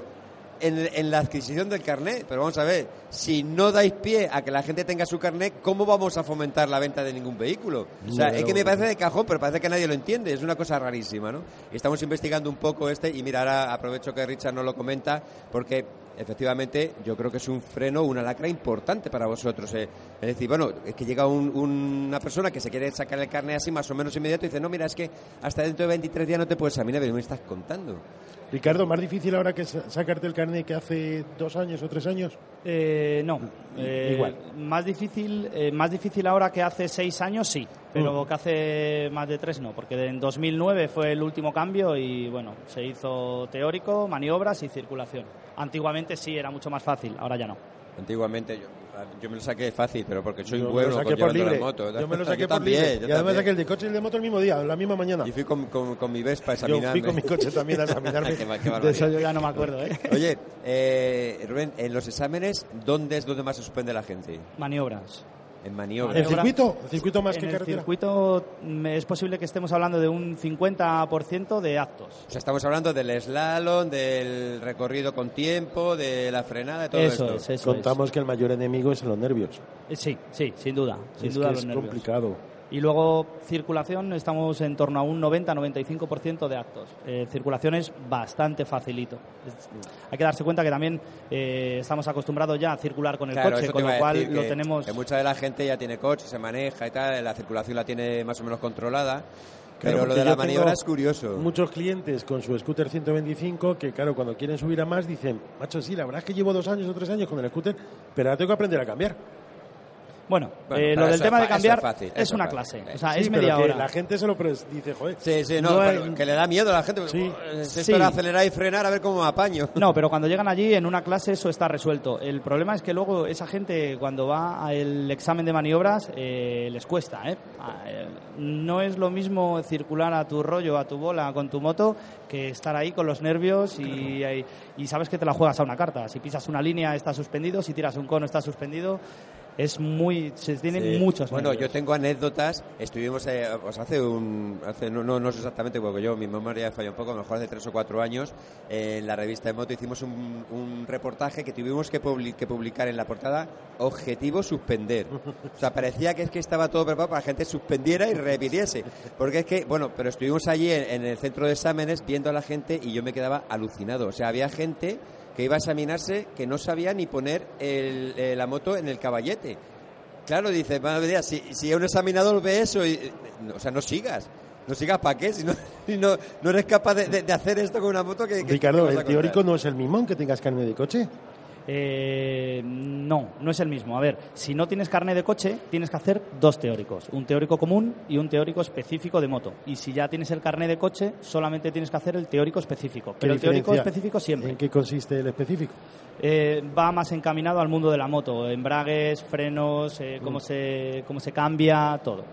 en, en la adquisición del carnet. Pero vamos a ver, si no dais pie a que la gente tenga su carnet, ¿cómo vamos a fomentar la venta de ningún vehículo? O sea, No, es que me no. parece de cajón, pero parece que nadie lo entiende. Es una cosa rarísima, ¿no? Estamos investigando un poco este, y mira, ahora aprovecho que Richard nos lo comenta, porque efectivamente yo creo que es un freno, una lacra importante para vosotros. eh. Es decir, bueno, es que llega un- una persona que se quiere sacar el carnet así más o menos inmediato y dice, no, mira, es que hasta dentro de 23 días no te puedes examinar, pero me estás contando. Ricardo, ¿más difícil ahora que sa- sacarte el carnet que hace dos años o tres años? Eh, no. Eh, Igual. Más difícil, eh, más difícil ahora que hace seis años, sí. Pero Mm. que hace más de tres, no. Porque en 2009 fue el último cambio y, bueno, se hizo teórico, maniobras y circulación. Antiguamente sí, era mucho más fácil. Ahora ya no. Antiguamente yo, yo me lo saqué fácil, pero porque soy Yo lo saqué con por llevando libre. la moto. Yo me lo saqué por también, libre. yo y además saqué el de coche y el de moto el mismo día, la misma mañana. Y fui con, con- con mi Vespa a Yo examinarme. fui con mi coche también a examinarme. Qué qué De eso yo ya no me acuerdo, ¿eh? Oye, eh, Rubén, en los exámenes, ¿dónde es donde más se suspende la gente? Maniobras. En maniobras. ¿El circuito? ¿El circuito más en que el carretera? circuito mm, es posible que estemos hablando de un 50% de actos. O sea, estamos hablando del slalom, del recorrido con tiempo, de la frenada, de todo Eso esto. es, eso Contamos que el mayor enemigo es los nervios. Eh, Sí, sí, sin duda. Sin es duda que los es nervios. complicado. Y luego circulación, estamos en torno a un 90-95% de actos. Eh, circulación es bastante facilito. Es- hay que darse cuenta que también eh, estamos acostumbrados ya a circular con el Claro, coche, con lo a cual lo tenemos... que mucha de la gente ya tiene coche, se maneja y tal, la circulación la tiene más o menos controlada. Claro, pero lo de la maniobra es curioso. Muchos clientes con su scooter 125 que, claro, cuando quieren subir a más dicen, macho, sí, la verdad es que llevo dos años o tres años con el scooter, pero ahora tengo que aprender a cambiar. Bueno, Bueno, eh, lo del tema es de cambiar es fácil, es una es clase. fácil. O sea, Sí, es pero media que hora. La gente se lo dice, joder. Sí, sí, no, no pero hay- que le da miedo a la gente. Sí. Esto Sí. era acelerar y frenar a ver cómo me apaño. No, pero cuando llegan allí en una clase eso está resuelto. El problema es que luego esa gente cuando va al examen de maniobras eh, les cuesta. ¿eh? Ah, eh, No es lo mismo circular a tu rollo, a tu bola con tu moto que estar ahí con los nervios y, y- y sabes que te la juegas a una carta. Si pisas una línea está suspendido, si tiras un cono está suspendido. Es muy, se tienen Sí. muchos Bueno, yo tengo anécdotas. Estuvimos eh, pues hace un. Hace, no, no, no sé exactamente porque yo, mi memoria falla un poco, mejor hace tres o cuatro años, eh, en la revista de moto hicimos un, un reportaje que tuvimos que, que publicar en la portada: Objetivo suspender. O sea, parecía que es que estaba todo preparado para que la gente suspendiera y repitiese. Porque es que, bueno, pero estuvimos allí en, en el centro de exámenes viendo a la gente y yo me quedaba alucinado. O sea, había gente que iba a examinarse que no sabía ni poner el- eh, la moto en el caballete. Claro, dice, madre mía, si, si un examinador ve eso, y, eh, o sea, no sigas. No sigas para qué, si no, si no, no eres capaz de, de- de hacer esto con una moto que... que- Ricardo, el teórico no es el mismo aunque tengas carne de coche. Eh, no, no es el mismo. A ver, si no tienes carnet de coche, tienes que hacer dos teóricos, un teórico común y un teórico específico de moto. Y si ya tienes el carnet de coche, solamente tienes que hacer el teórico específico. ¿Qué Pero el teórico específico siempre. ¿En qué consiste el específico? Eh, va más encaminado al mundo de la moto, embragues, frenos, eh, Mm. cómo, se, cómo se cambia, todo.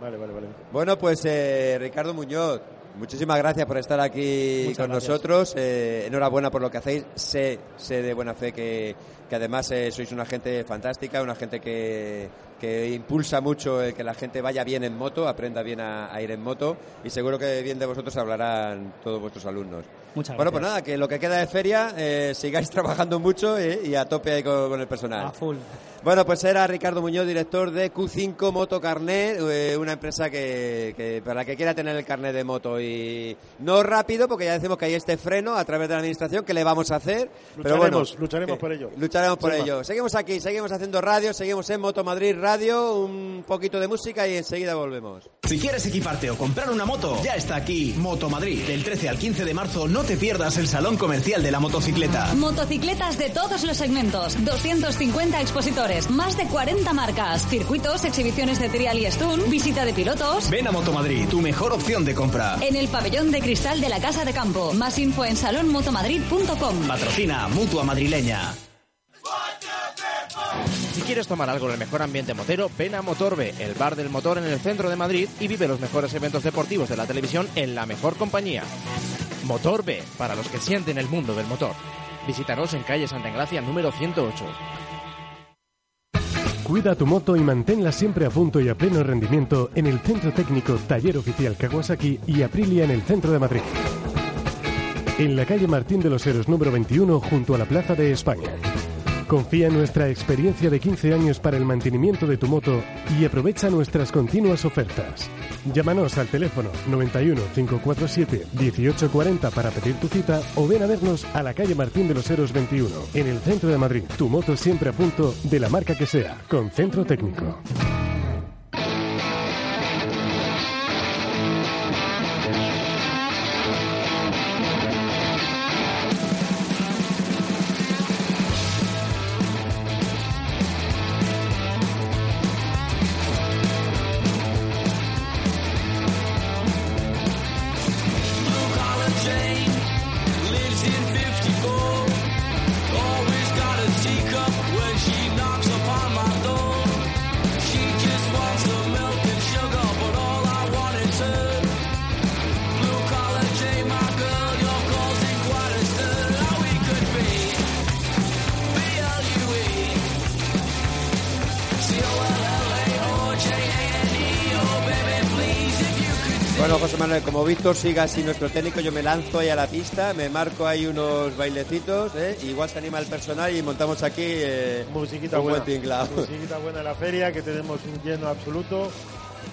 Vale, vale, vale. Bueno, pues eh, Ricardo Muñoz, muchísimas gracias por estar aquí Muchas con gracias. nosotros. Eh, enhorabuena por lo que hacéis. Sé, sé de buena fe que, que además eh, sois una gente fantástica, una gente que, que impulsa mucho el que la gente vaya bien en moto, aprenda bien a, a ir en moto y seguro que bien de vosotros hablarán todos vuestros alumnos. Muchas Bueno, pues gracias. nada, que lo que queda de feria, eh, sigáis trabajando mucho eh, y a tope ahí con, con el personal. A full. Bueno, pues era Ricardo Muñoz, director de Q5 Moto Carnet, eh, una empresa que, que para la que quiera tener el carnet de moto y no rápido, porque ya decimos que hay este freno a través de la administración que le vamos a hacer. pero bueno, Lucharemos, lucharemos que- por ello. Lucharemos por ello. Seguimos aquí, seguimos haciendo radio, seguimos en Moto Madrid Radio, un poquito de música y enseguida volvemos. Si quieres equiparte o comprar una moto, ya está aquí Moto Madrid. Del 13 al 15 de marzo no te pierdas el Salón Comercial de la Motocicleta. Motocicletas de todos los segmentos, 250 expositores, más de 40 marcas, circuitos, exhibiciones de trial y stun, visita de pilotos. Ven a Moto Madrid, tu mejor opción de compra. En el pabellón de cristal de la Casa de Campo. Más info en salonmotomadrid.com. Patrocina Mutua Madrileña. Si quieres tomar algo en el mejor ambiente motero, ven a Motorbe, el bar del motor en el centro de Madrid y vive los mejores eventos deportivos de la televisión en la mejor compañía. Motorbe, para los que sienten el mundo del motor. Visítanos en calle Santa Engracia número 108. Cuida tu moto y manténla siempre a punto y a pleno rendimiento en el Centro Técnico Taller Oficial Kawasaki y Aprilia en el centro de Madrid. En la calle Martín de los Heros número 21 junto a la Plaza de España. Confía en nuestra experiencia de 15 años para el mantenimiento de tu moto y aprovecha nuestras continuas ofertas. Llámanos al teléfono 91 547 1840 para pedir tu cita o ven a vernos a la calle Martín de los Heros 21 en el centro de Madrid. Tu moto siempre a punto de la marca que sea, con centro técnico. Víctor siga así nuestro técnico, yo me lanzo ahí a la pista, me marco ahí unos bailecitos, ¿eh? igual se anima el personal y montamos aquí eh, Musiquita un buena. buen. Musiquita buena en la feria, que tenemos un lleno absoluto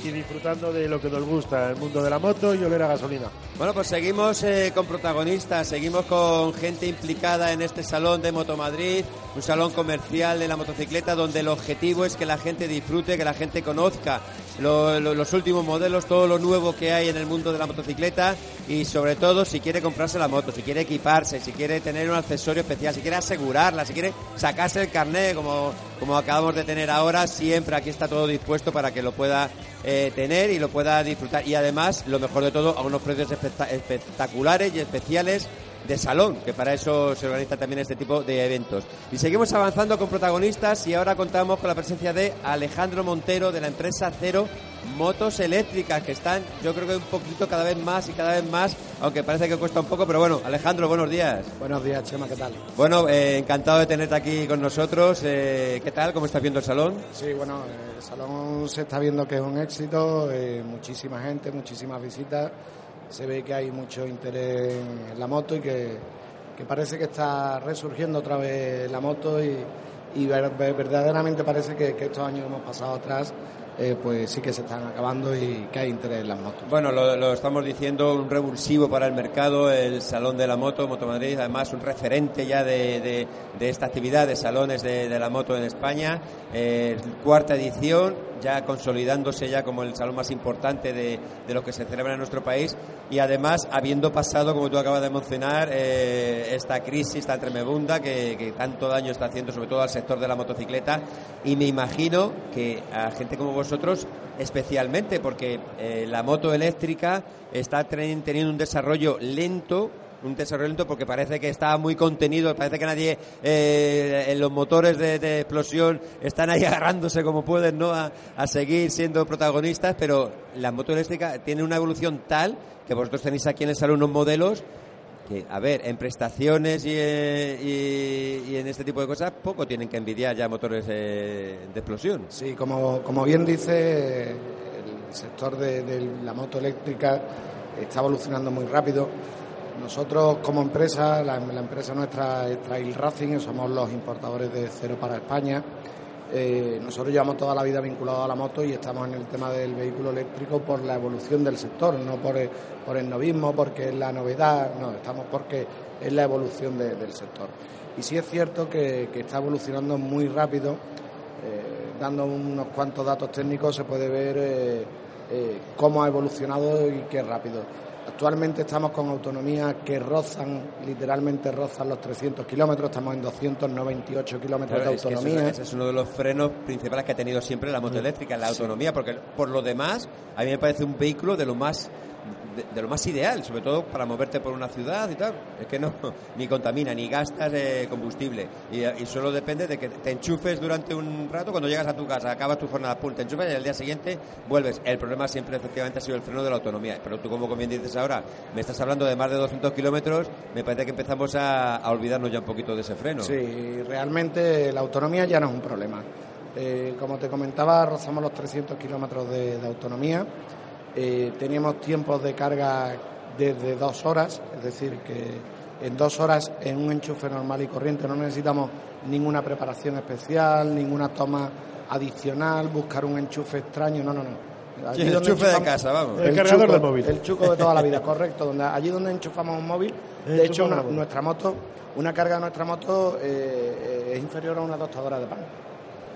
y disfrutando de lo que nos gusta, el mundo de la moto y oler a gasolina. Bueno, pues seguimos eh, con protagonistas, seguimos con gente implicada en este salón de Moto Madrid, un salón comercial de la motocicleta donde el objetivo es que la gente disfrute, que la gente conozca lo- lo- los últimos modelos, todo lo nuevo que hay en el mundo de la motocicleta y sobre todo si quiere comprarse la moto, si quiere equiparse, si quiere tener un accesorio especial, si quiere asegurarla, si quiere sacarse el carnet como, como acabamos de tener ahora, siempre aquí está todo dispuesto para que lo pueda eh, tener y lo pueda disfrutar. Y además, lo mejor de todo, a unos precios especta- espectaculares y especiales de salón, que para eso se organiza también este tipo de eventos. Y seguimos avanzando con protagonistas y ahora contamos con la presencia de Alejandro Montero de la empresa Cero Motos Eléctricas, que están yo creo que un poquito cada vez más y cada vez más, aunque parece que cuesta un poco, pero bueno, Alejandro, buenos días. Buenos días, Chema, ¿qué tal? Bueno, eh, encantado de tenerte aquí con nosotros. Eh, ¿Qué tal? ¿Cómo estás viendo el salón? Sí, bueno, el salón se está viendo que es un éxito, eh, muchísima gente, muchísimas visitas, se ve que hay mucho interés en la moto y que, que parece que está resurgiendo otra vez la moto y, y ver- ver- verdaderamente parece que, estos años que hemos pasado atrás, eh, pues sí que se están acabando y que hay interés en las motos. Bueno, lo, estamos diciendo, un revulsivo para el mercado, el Salón de la Moto, Moto Madrid, además un referente ya de, de- esta actividad de salones de, de la moto en España. Eh, cuarta edición, ya consolidándose ya como el salón más importante de, de lo que se celebra en nuestro país. Y además habiendo pasado, como tú acabas de mencionar, eh, esta crisis tan tremenda que, que tanto daño está haciendo sobre todo al sector de la motocicleta. Y me imagino que a gente como vosotros especialmente porque eh, la moto eléctrica está teniendo un desarrollo lento un desarrollo lento porque parece que está muy contenido, parece que nadie, eh, en los motores de, explosión están ahí agarrándose como pueden, ¿no? A, seguir siendo protagonistas, pero la moto eléctrica tiene una evolución tal que vosotros tenéis aquí en el salón unos modelos que, a ver, en prestaciones y, eh, y- y en este tipo de cosas, poco tienen que envidiar ya motores eh, de explosión. Sí, como, como bien dice, el sector de, de la moto eléctrica está evolucionando muy rápido. Nosotros como empresa, la, empresa nuestra es Trail Racing, somos los importadores de cero para España. Eh, nosotros llevamos toda la vida vinculados a la moto y estamos en el tema del vehículo eléctrico por la evolución del sector, no por por el novismo, porque es la novedad, no, estamos porque es la evolución de- del sector. Y sí es cierto que, está evolucionando muy rápido, eh, dando unos cuantos datos técnicos se puede ver eh, cómo ha evolucionado y qué rápido. Actualmente estamos con autonomías que rozan, literalmente rozan los 300 kilómetros, estamos en 298 kilómetros Claro, de es que autonomía. ese es uno de los frenos principales que ha tenido siempre la moto eléctrica, la autonomía, porque por lo demás, a mí me parece un vehículo de lo más de, lo más ideal, sobre todo para moverte por una ciudad y tal. Es que no, ni contamina, ni gastas eh, combustible. Y, solo depende de que te enchufes durante un rato, cuando llegas a tu casa, acabas tu jornada, pum, te enchufas y al día siguiente vuelves. El problema siempre efectivamente ha sido el freno de la autonomía. Pero tú, como bien dices ahora, me estás hablando de más de 200 kilómetros, me parece que empezamos a, olvidarnos ya un poquito de ese freno. Sí, realmente la autonomía ya no es un problema. Eh, como te comentaba, rozamos los 300 kilómetros de autonomía. Eh, teníamos tiempos de carga desde dos horas, es decir, que en dos horas en un enchufe normal y corriente no necesitamos ninguna preparación especial, ninguna toma adicional, buscar un enchufe extraño, no, no, no. El enchufe de casa, vamos. El cargador del móvil. El chuco de toda la vida, correcto. Donde, allí donde enchufamos un móvil, El de hecho, una- nuestra moto, una carga de nuestra moto eh, eh, es inferior a una tostadora de pan.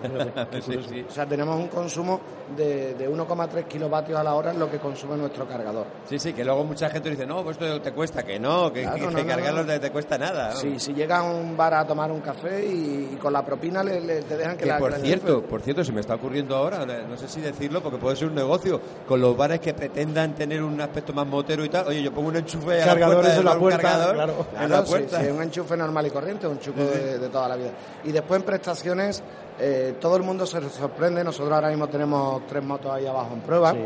Sí, sí. O sea, tenemos un consumo de, de 1,3 kilovatios a la hora en lo que consume nuestro cargador. Sí, sí, que luego mucha gente dice, no, pues esto te cuesta, que no, que, Claro, que- no, que no, cargarlo no. te, te cuesta nada. ¿no? Sí, si llegas a un bar a tomar un café y, y con la propina le, le- te dejan que, Que la por la cierto, por cierto, se me está ocurriendo ahora, no sé si decirlo, porque puede ser un negocio, con los bares que pretendan tener un aspecto más motero y tal, oye, yo pongo un enchufe a la Cargadores puerta, la un puerta, cargador claro. en la puerta. sí, un enchufe normal y corriente, un chuco de, de toda la vida. Y después en prestaciones, eh, todo el mundo se sorprende. Nosotros ahora mismo tenemos tres motos ahí abajo en prueba. Sí.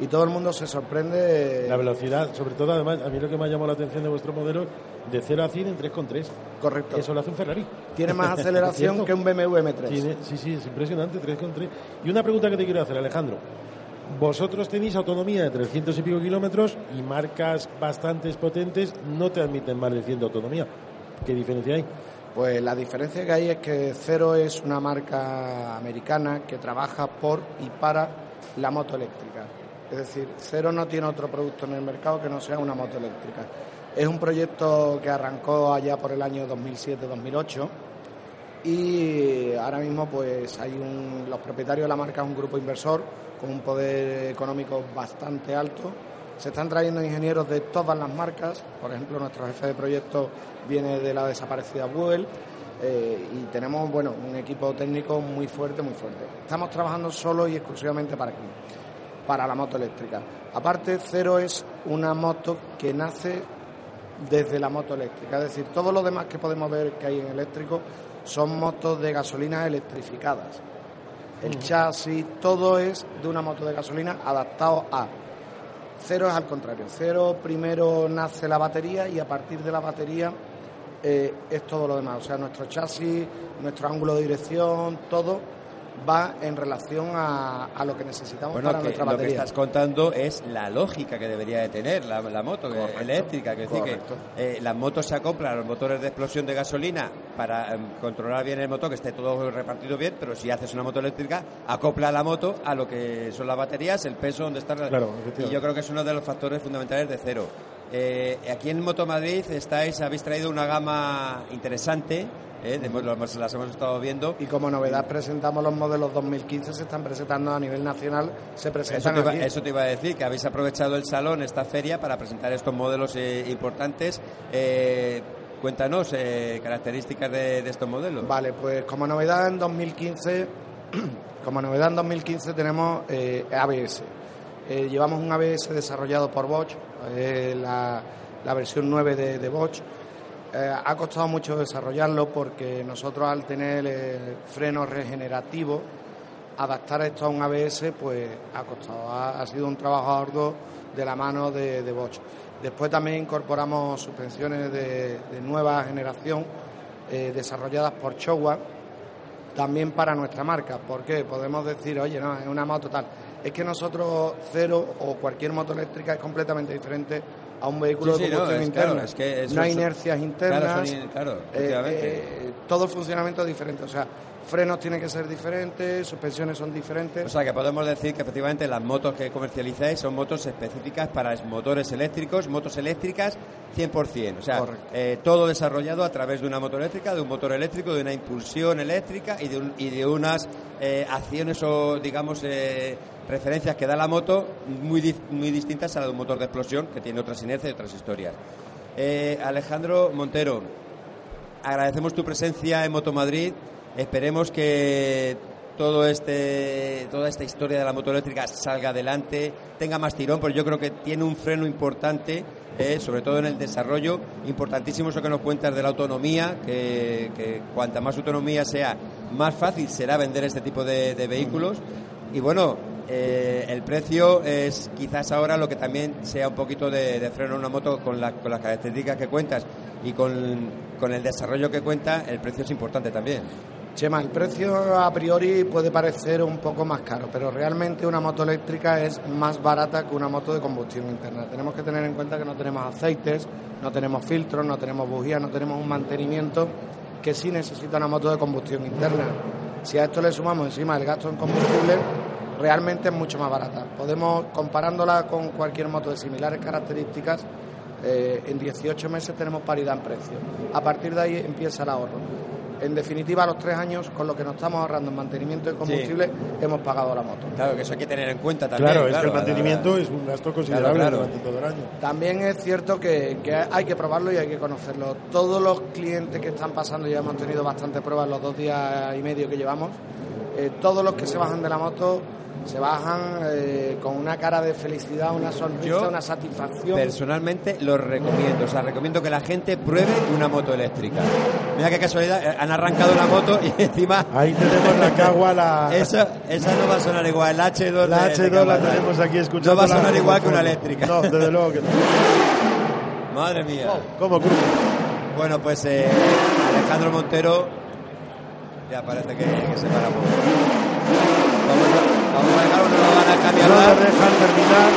Y todo el mundo se sorprende. La velocidad, sobre todo, además, a mí lo que me ha llamado la atención de vuestro modelo, de 0 a 100 en 3,3. Correcto. Eso lo hace un Ferrari. Tiene más aceleración que un BMW M3. Tiene- sí, sí, es impresionante, 3,3. Y una pregunta que te quiero hacer, Alejandro. Vosotros tenéis autonomía de 300 y pico kilómetros y marcas bastante potentes no te admiten más de 100 de autonomía. ¿Qué diferencia hay? Pues la diferencia que hay es que Cero es una marca americana que trabaja por y para la moto eléctrica. Es decir, Cero no tiene otro producto en el mercado que no sea una moto eléctrica. Es un proyecto que arrancó allá por el año 2007-2008 y ahora mismo pues hay un, los propietarios de la marca es un grupo inversor con un poder económico bastante alto. Se están trayendo ingenieros de todas las marcas, por ejemplo nuestro jefe de proyecto viene de la desaparecida Buell eh, y tenemos bueno un equipo técnico muy fuerte, muy fuerte. Estamos trabajando solo y exclusivamente para aquí, para la moto eléctrica. Aparte, Cero es una moto que nace desde la moto eléctrica. Es decir, todo lo demás que podemos ver que hay en eléctrico son motos de gasolina electrificadas. El chasis, todo es de una moto de gasolina adaptado a. Cero es al contrario. Cero primero nace la batería y a partir de la batería eh, es todo lo demás. O sea, nuestro chasis, nuestro ángulo de dirección, todo va en relación a, a lo que necesitamos Bueno, para que nuestra lo que batería. estás contando es la lógica que debería de tener la, la moto Correcto, eléctrica. Que decir que eh, las motos se acoplan a los motores de explosión de gasolina para em, controlar bien el motor, que esté todo repartido bien, pero si haces una moto eléctrica, acopla la moto a lo que son las baterías, el peso, donde está. la- Claro, y yo creo que es uno de los factores fundamentales de cero. Eh, aquí en Moto Madrid estáis, habéis traído una gama interesante, eh, lo hemos- las hemos estado viendo. Y como novedad presentamos los modelos 2015, se están presentando a nivel nacional, se Eso presentan te, iba, eso te iba a decir, que habéis aprovechado el salón, esta feria, para presentar estos modelos eh, importantes. Eh, cuéntanos eh, características de, de estos modelos. Vale, pues como novedad en 2015, como novedad en 2015 tenemos eh, ABS. Eh, llevamos un ABS desarrollado por Bosch, la, la versión 9 de, de Bosch. Eh, ha costado mucho desarrollarlo porque nosotros al tener el freno regenerativo, adaptar esto a un ABS, pues ha costado. Ha, sido un trabajo arduo de la mano de, Bosch. Después también incorporamos suspensiones de, nueva generación eh, desarrolladas por Showa, también para nuestra marca. ¿Por qué? Podemos decir, oye, no, es una moto tal. Es que nosotros cero o cualquier moto eléctrica es completamente diferente a un vehículo Sí, de no, combustión es interna. claro, es que eso no hay inercias internas. Claro, son claro, eh, eh, todo el funcionamiento es diferente. O sea, frenos tienen que ser diferentes, suspensiones son diferentes. O sea que podemos decir que efectivamente las motos que comercializáis son motos específicas para motores eléctricos, motos eléctricas 100%. O sea, eh, todo desarrollado a través de una moto eléctrica, de un motor eléctrico, de una impulsión eléctrica y de, un- y de unas eh, acciones o, digamos, eh, referencias que da la moto muy, muy distintas a la de un motor de explosión que tiene otras inercias y otras historias. Eh, Alejandro Montero, agradecemos tu presencia en Motomadrid. Esperemos que todo este, toda esta historia de la moto eléctrica salga adelante, tenga más tirón, porque yo creo que tiene un freno importante, eh, sobre todo en el desarrollo. Importantísimo eso que nos cuentas de la autonomía, que, que cuanta más autonomía sea, más fácil será vender este tipo de, de vehículos. Y bueno, eh, el precio es quizás ahora lo que también sea un poquito de, freno en una moto con, la- con las características que cuentas y con, con el desarrollo que cuenta, el precio es importante también. Chema, el precio a priori puede parecer un poco más caro, pero realmente una moto eléctrica es más barata que una moto de combustión interna. Tenemos que tener en cuenta que no tenemos aceites, no tenemos filtros, no tenemos bujías, no tenemos un mantenimiento que sí necesita una moto de combustión interna. Si a esto le sumamos encima el gasto en combustible, realmente es mucho más barata. Podemos, comparándola con cualquier moto de similares características, eh, en 18 meses tenemos paridad en precio. A partir de ahí empieza el ahorro. En definitiva, a los tres años, con lo que nos estamos ahorrando en mantenimiento de combustible, hemos pagado la moto. Claro, que eso hay que tener en cuenta también. Claro, es que el mantenimiento es un gasto considerable claro. durante todo el año. También es cierto que, que hay que probarlo y hay que conocerlo. Todos los clientes que están pasando, ya hemos tenido bastantes pruebas los dos días y medio que llevamos, eh, todos los que se bajan de la moto se bajan eh, con una cara de felicidad, una sonrisa, Yo, una satisfacción. Personalmente lo recomiendo, o sea, recomiendo que la gente pruebe una moto eléctrica. Mira qué casualidad, eh, han arrancado la moto y encima... Ahí tenemos la cagua, la... Esa, esa no va a sonar igual, la H2 La de- de H2 la tenemos aquí escuchando. No va a sonar igual que una eléctrica. No, desde luego que no. Madre mía. ¿Cómo cruje? Bueno, pues eh, Alejandro Montero ya parece que, que se para por... Vamos a, vamos a dejar, no lo van a cambiar No dejan terminar.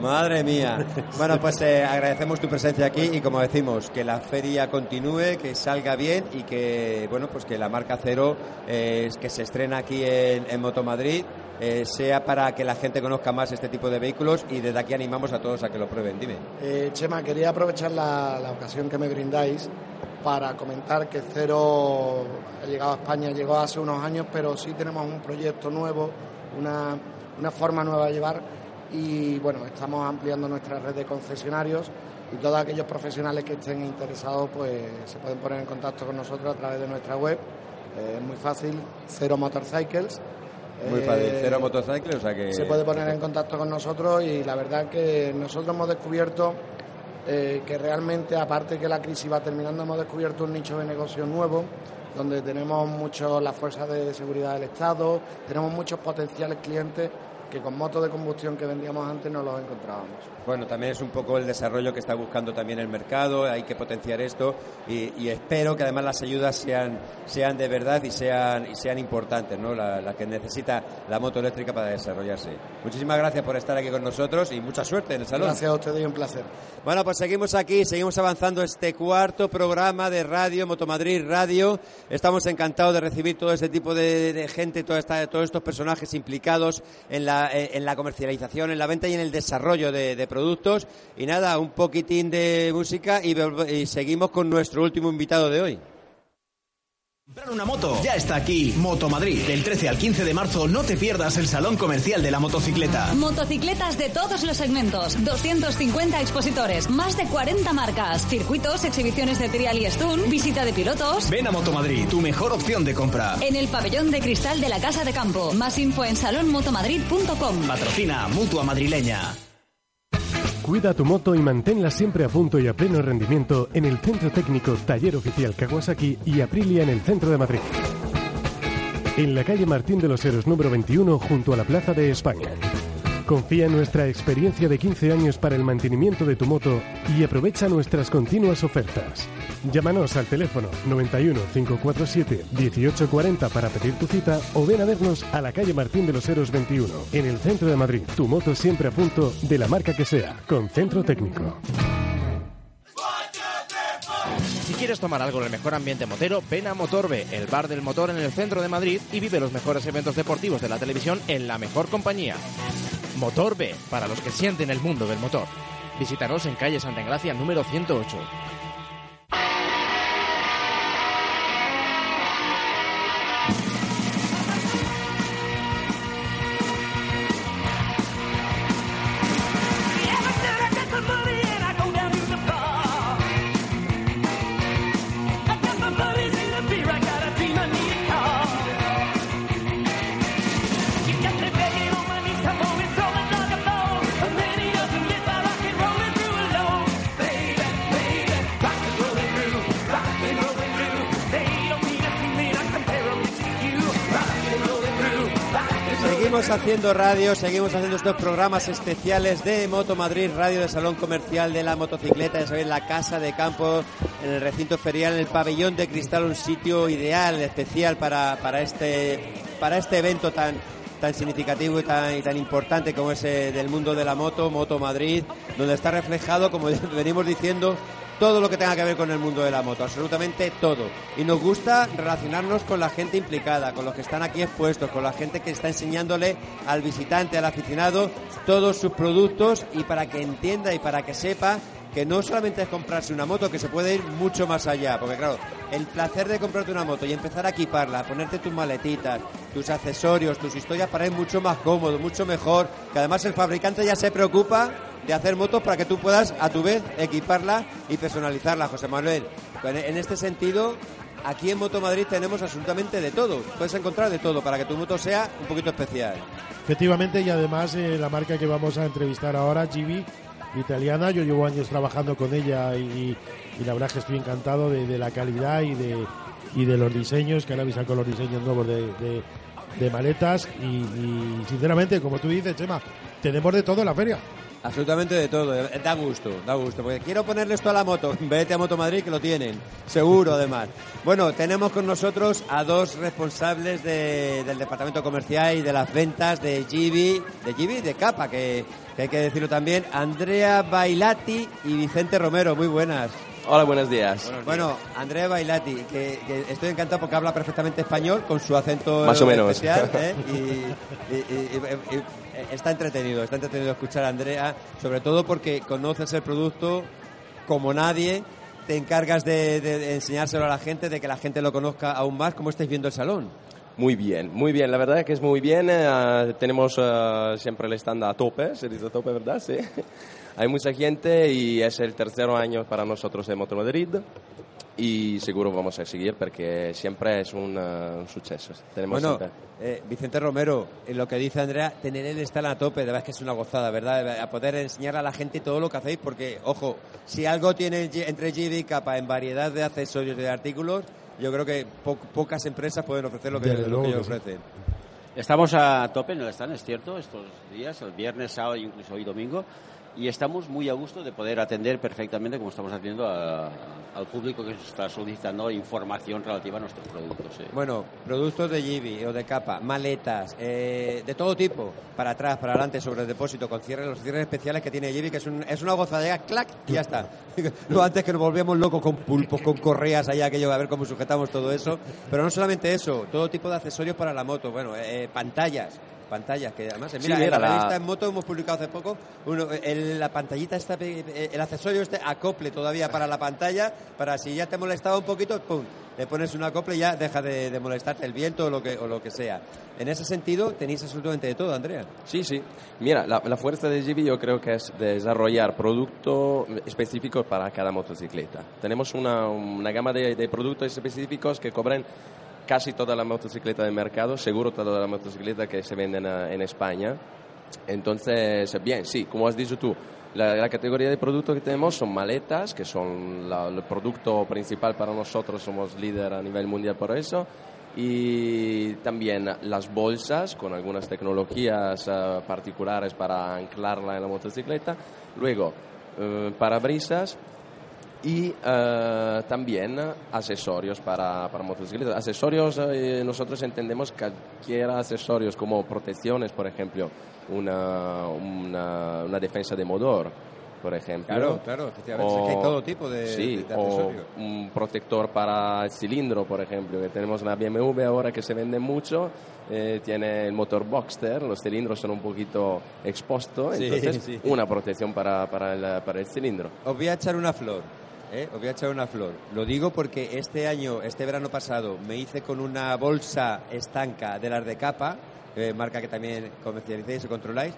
Madre mía. Bueno, pues eh, agradecemos tu presencia aquí y como decimos, que la feria continúe, que salga bien y que, bueno, pues que la marca Cero, eh, que se estrena aquí en, en Motomadrid, eh, sea para que la gente conozca más este tipo de vehículos y desde aquí animamos a todos a que lo prueben. Dime. Eh, Chema, quería aprovechar la, la ocasión que me brindáis para comentar que Cero ha llegado a España, llegó hace unos años, pero sí tenemos un proyecto nuevo, una, una forma nueva de llevar y bueno, estamos ampliando nuestra red de concesionarios y todos aquellos profesionales que estén interesados pues se pueden poner en contacto con nosotros a través de nuestra web. Eh, es muy fácil, Cero Motorcycles. Muy Eh, fácil, Cero Motorcycle, o sea que... se puede poner en contacto con nosotros y la verdad que nosotros hemos descubierto eh, que realmente, aparte que la crisis va terminando, hemos descubierto un nicho de negocio nuevo donde tenemos mucho las fuerzas de seguridad del Estado, tenemos muchos potenciales clientes que con motos de combustión que vendíamos antes no los encontrábamos. Bueno, también es un poco el desarrollo que está buscando también el mercado, hay que potenciar esto y, y espero que además las ayudas sean, sean de verdad y sean, y sean importantes, ¿no? La, la que necesita la moto eléctrica para desarrollarse. Muchísimas gracias por estar aquí con nosotros y mucha suerte en el salón. Gracias a ustedes y un placer. Bueno, pues seguimos aquí, seguimos avanzando este cuarto programa de radio, Motomadrid Radio. Estamos encantados de recibir todo este tipo de, de gente, toda esta, todos estos personajes implicados en la, eh, en la comercialización, en la venta y en el desarrollo de, productos. Y nada, un poquitín de música y seguimos con nuestro último invitado de hoy. Una moto. Ya está aquí Moto Madrid. Del 13 al 15 de marzo no te pierdas el Salón Comercial de la Motocicleta. Motocicletas de todos los segmentos, 250 expositores, más de 40 marcas, circuitos, exhibiciones de trial y stun, visita de pilotos. Ven a Moto Madrid, tu mejor opción de compra. En el pabellón de cristal de la Casa de Campo. Más info en salonmotomadrid.com. Patrocina Mutua Madrileña. Cuida tu moto y manténla siempre a punto y a pleno rendimiento en el Centro Técnico Taller Oficial Kawasaki y Aprilia en el centro de Madrid. En la calle Martín de los Heros número 21 junto a la Plaza de España. Confía en nuestra experiencia de 15 años para el mantenimiento de tu moto y aprovecha nuestras continuas ofertas. Llámanos al teléfono 91 547 1840 para pedir tu cita o ven a vernos a la calle Martín de los Heros 21 en el centro de Madrid. Tu moto siempre a punto de la marca que sea, con centro técnico. Si quieres tomar algo en el mejor ambiente motero, ven a Motorbe, el bar del motor en el centro de Madrid y vive los mejores eventos deportivos de la televisión en la mejor compañía. Motorbe, para los que sienten el mundo del motor. Visítanos en calle Santa Engracia número 108. Haciendo radio, seguimos haciendo estos programas especiales de Moto Madrid, radio de Salón Comercial de la Motocicleta, ya sabéis, la casa de campo, en el recinto ferial, en el pabellón de cristal, un sitio ideal, especial para, para, este, para este evento tan, tan significativo y tan, y tan importante como es eh, del mundo de la moto, Moto Madrid, donde está reflejado, como venimos diciendo, todo lo que tenga que ver con el mundo de la moto, absolutamente todo. Y nos gusta relacionarnos con la gente implicada, con los que están aquí expuestos, con la gente que está enseñándole al visitante, al aficionado, todos sus productos y para que entienda y para que sepa que no solamente es comprarse una moto, que se puede ir mucho más allá, porque claro, el placer de comprarte una moto y empezar a equiparla, ponerte tus maletitas, tus accesorios, tus historias para ir mucho más cómodo, mucho mejor, que además el fabricante ya se preocupa de hacer motos para que tú puedas a tu vez equiparla y personalizarla, José Manuel. En este sentido, aquí en Moto Madrid tenemos absolutamente de todo, puedes encontrar de todo para que tu moto sea un poquito especial. Efectivamente, y además eh, la marca que vamos a entrevistar ahora, GB, italiana, yo llevo años trabajando con ella y, la verdad que estoy encantado de, la calidad y de, y de los diseños, que ahora me con los diseños nuevos de maletas y, y, sinceramente, como tú dices, Chema, tenemos de todo en la feria. Absolutamente de todo, eh, da gusto, da gusto, porque quiero ponerle esto a la moto, vete a Moto Madrid que lo tienen, seguro además. Bueno, tenemos con nosotros a dos responsables de- del departamento comercial y de las ventas de Gibi, de Gibi, de Capa, que, que hay que decirlo también, Andrea Bailati y Vicente Romero, muy buenas. Hola, buenos días. Bueno, Andrea Bailati, que, que estoy encantado porque habla perfectamente español con su acento Más o menos. especial ¿eh? y, y- y- y- y- está entretenido, está entretenido escuchar a Andrea, sobre todo porque conoces el producto como nadie, te encargas de, de- de enseñárselo a la gente, de que la gente lo conozca aún más, como estáis viendo el salón. Muy bien, muy bien. La verdad que es muy bien. eh, tenemos eh, siempre el stand a tope, se dice a tope, ¿verdad? Sí. Hay mucha gente y es el tercer año para nosotros de Moto Madrid y seguro vamos a seguir porque siempre es un, eh, un suceso. Tenemos Bueno, eh, Vicente Romero, en lo que dice Andrea, tener el stand a tope, de verdad es que es una gozada, ¿verdad? A poder enseñar a la gente todo lo que hacéis, porque, ojo, si algo tiene entre GB y Capa en variedad de accesorios y de artículos, yo creo que po- pocas empresas pueden ofrecer lo que, Desde lo que ellos ofrecen. Estamos a tope en el stand, es cierto, estos días, el viernes, sábado e incluso hoy domingo, y estamos muy a gusto de poder atender perfectamente, como estamos haciendo, a- al público que está solicitando información relativa a nuestros productos. sí. Bueno, productos de GB o de capa, maletas, eh, de todo tipo, para atrás, para adelante, sobre el depósito, con cierres, los cierres especiales que tiene GB, que es, un- es una gozadera, clac, y ya está. no antes que nos volvíamos locos con pulpos, con correas allá, aquello, a ver cómo sujetamos todo eso. Pero no solamente eso, todo tipo de accesorios para la moto, bueno, eh, pantallas. Pantallas, que además, eh, Sí, mira, en mira, la la- revista en moto hemos publicado hace poco uno, el- la pantallita, esta, eh, el accesorio este acople todavía para la pantalla, para si ya te molestaba un poquito, pum, le pones un acople y ya deja de, de molestarte el viento o lo, que, o lo que sea. En ese sentido, tenéis absolutamente de todo, Andrea. Sí, sí. Mira, la, la fuerza de GB yo creo que es desarrollar productos específicos para cada motocicleta. Tenemos una, una gama de, de productos específicos que cubren casi toda la motocicleta del mercado, seguro toda la motocicleta que se venden eh, en España. Entonces, bien, sí, como has dicho tú, La, la categoría de productos que tenemos son maletas, que son la- el producto principal para nosotros, somos líder a nivel mundial por eso. Y también las bolsas con algunas tecnologías eh, particulares para anclarla en la motocicleta. Luego, eh, parabrisas y eh, también accesorios para, para motocicletas. Accesorios, eh, nosotros entendemos cualquier accesorios como protecciones, por ejemplo, una, una, una defensa de motor, por ejemplo. Claro, claro, efectivamente. Es que hay todo tipo de- sí, de- de o accesorios. un protector para el cilindro, por ejemplo, que tenemos la BMW ahora que se vende mucho, eh, tiene el motor Boxster, los cilindros son un poquito expuestos, Sí, entonces sí. una protección para, para, el, para el cilindro. Os voy a echar una flor. ¿Eh? Os voy a echar una flor. Lo digo porque este año, este verano pasado, me hice con una bolsa estanca de las de capa, eh, marca que también comercialicéis y controláis.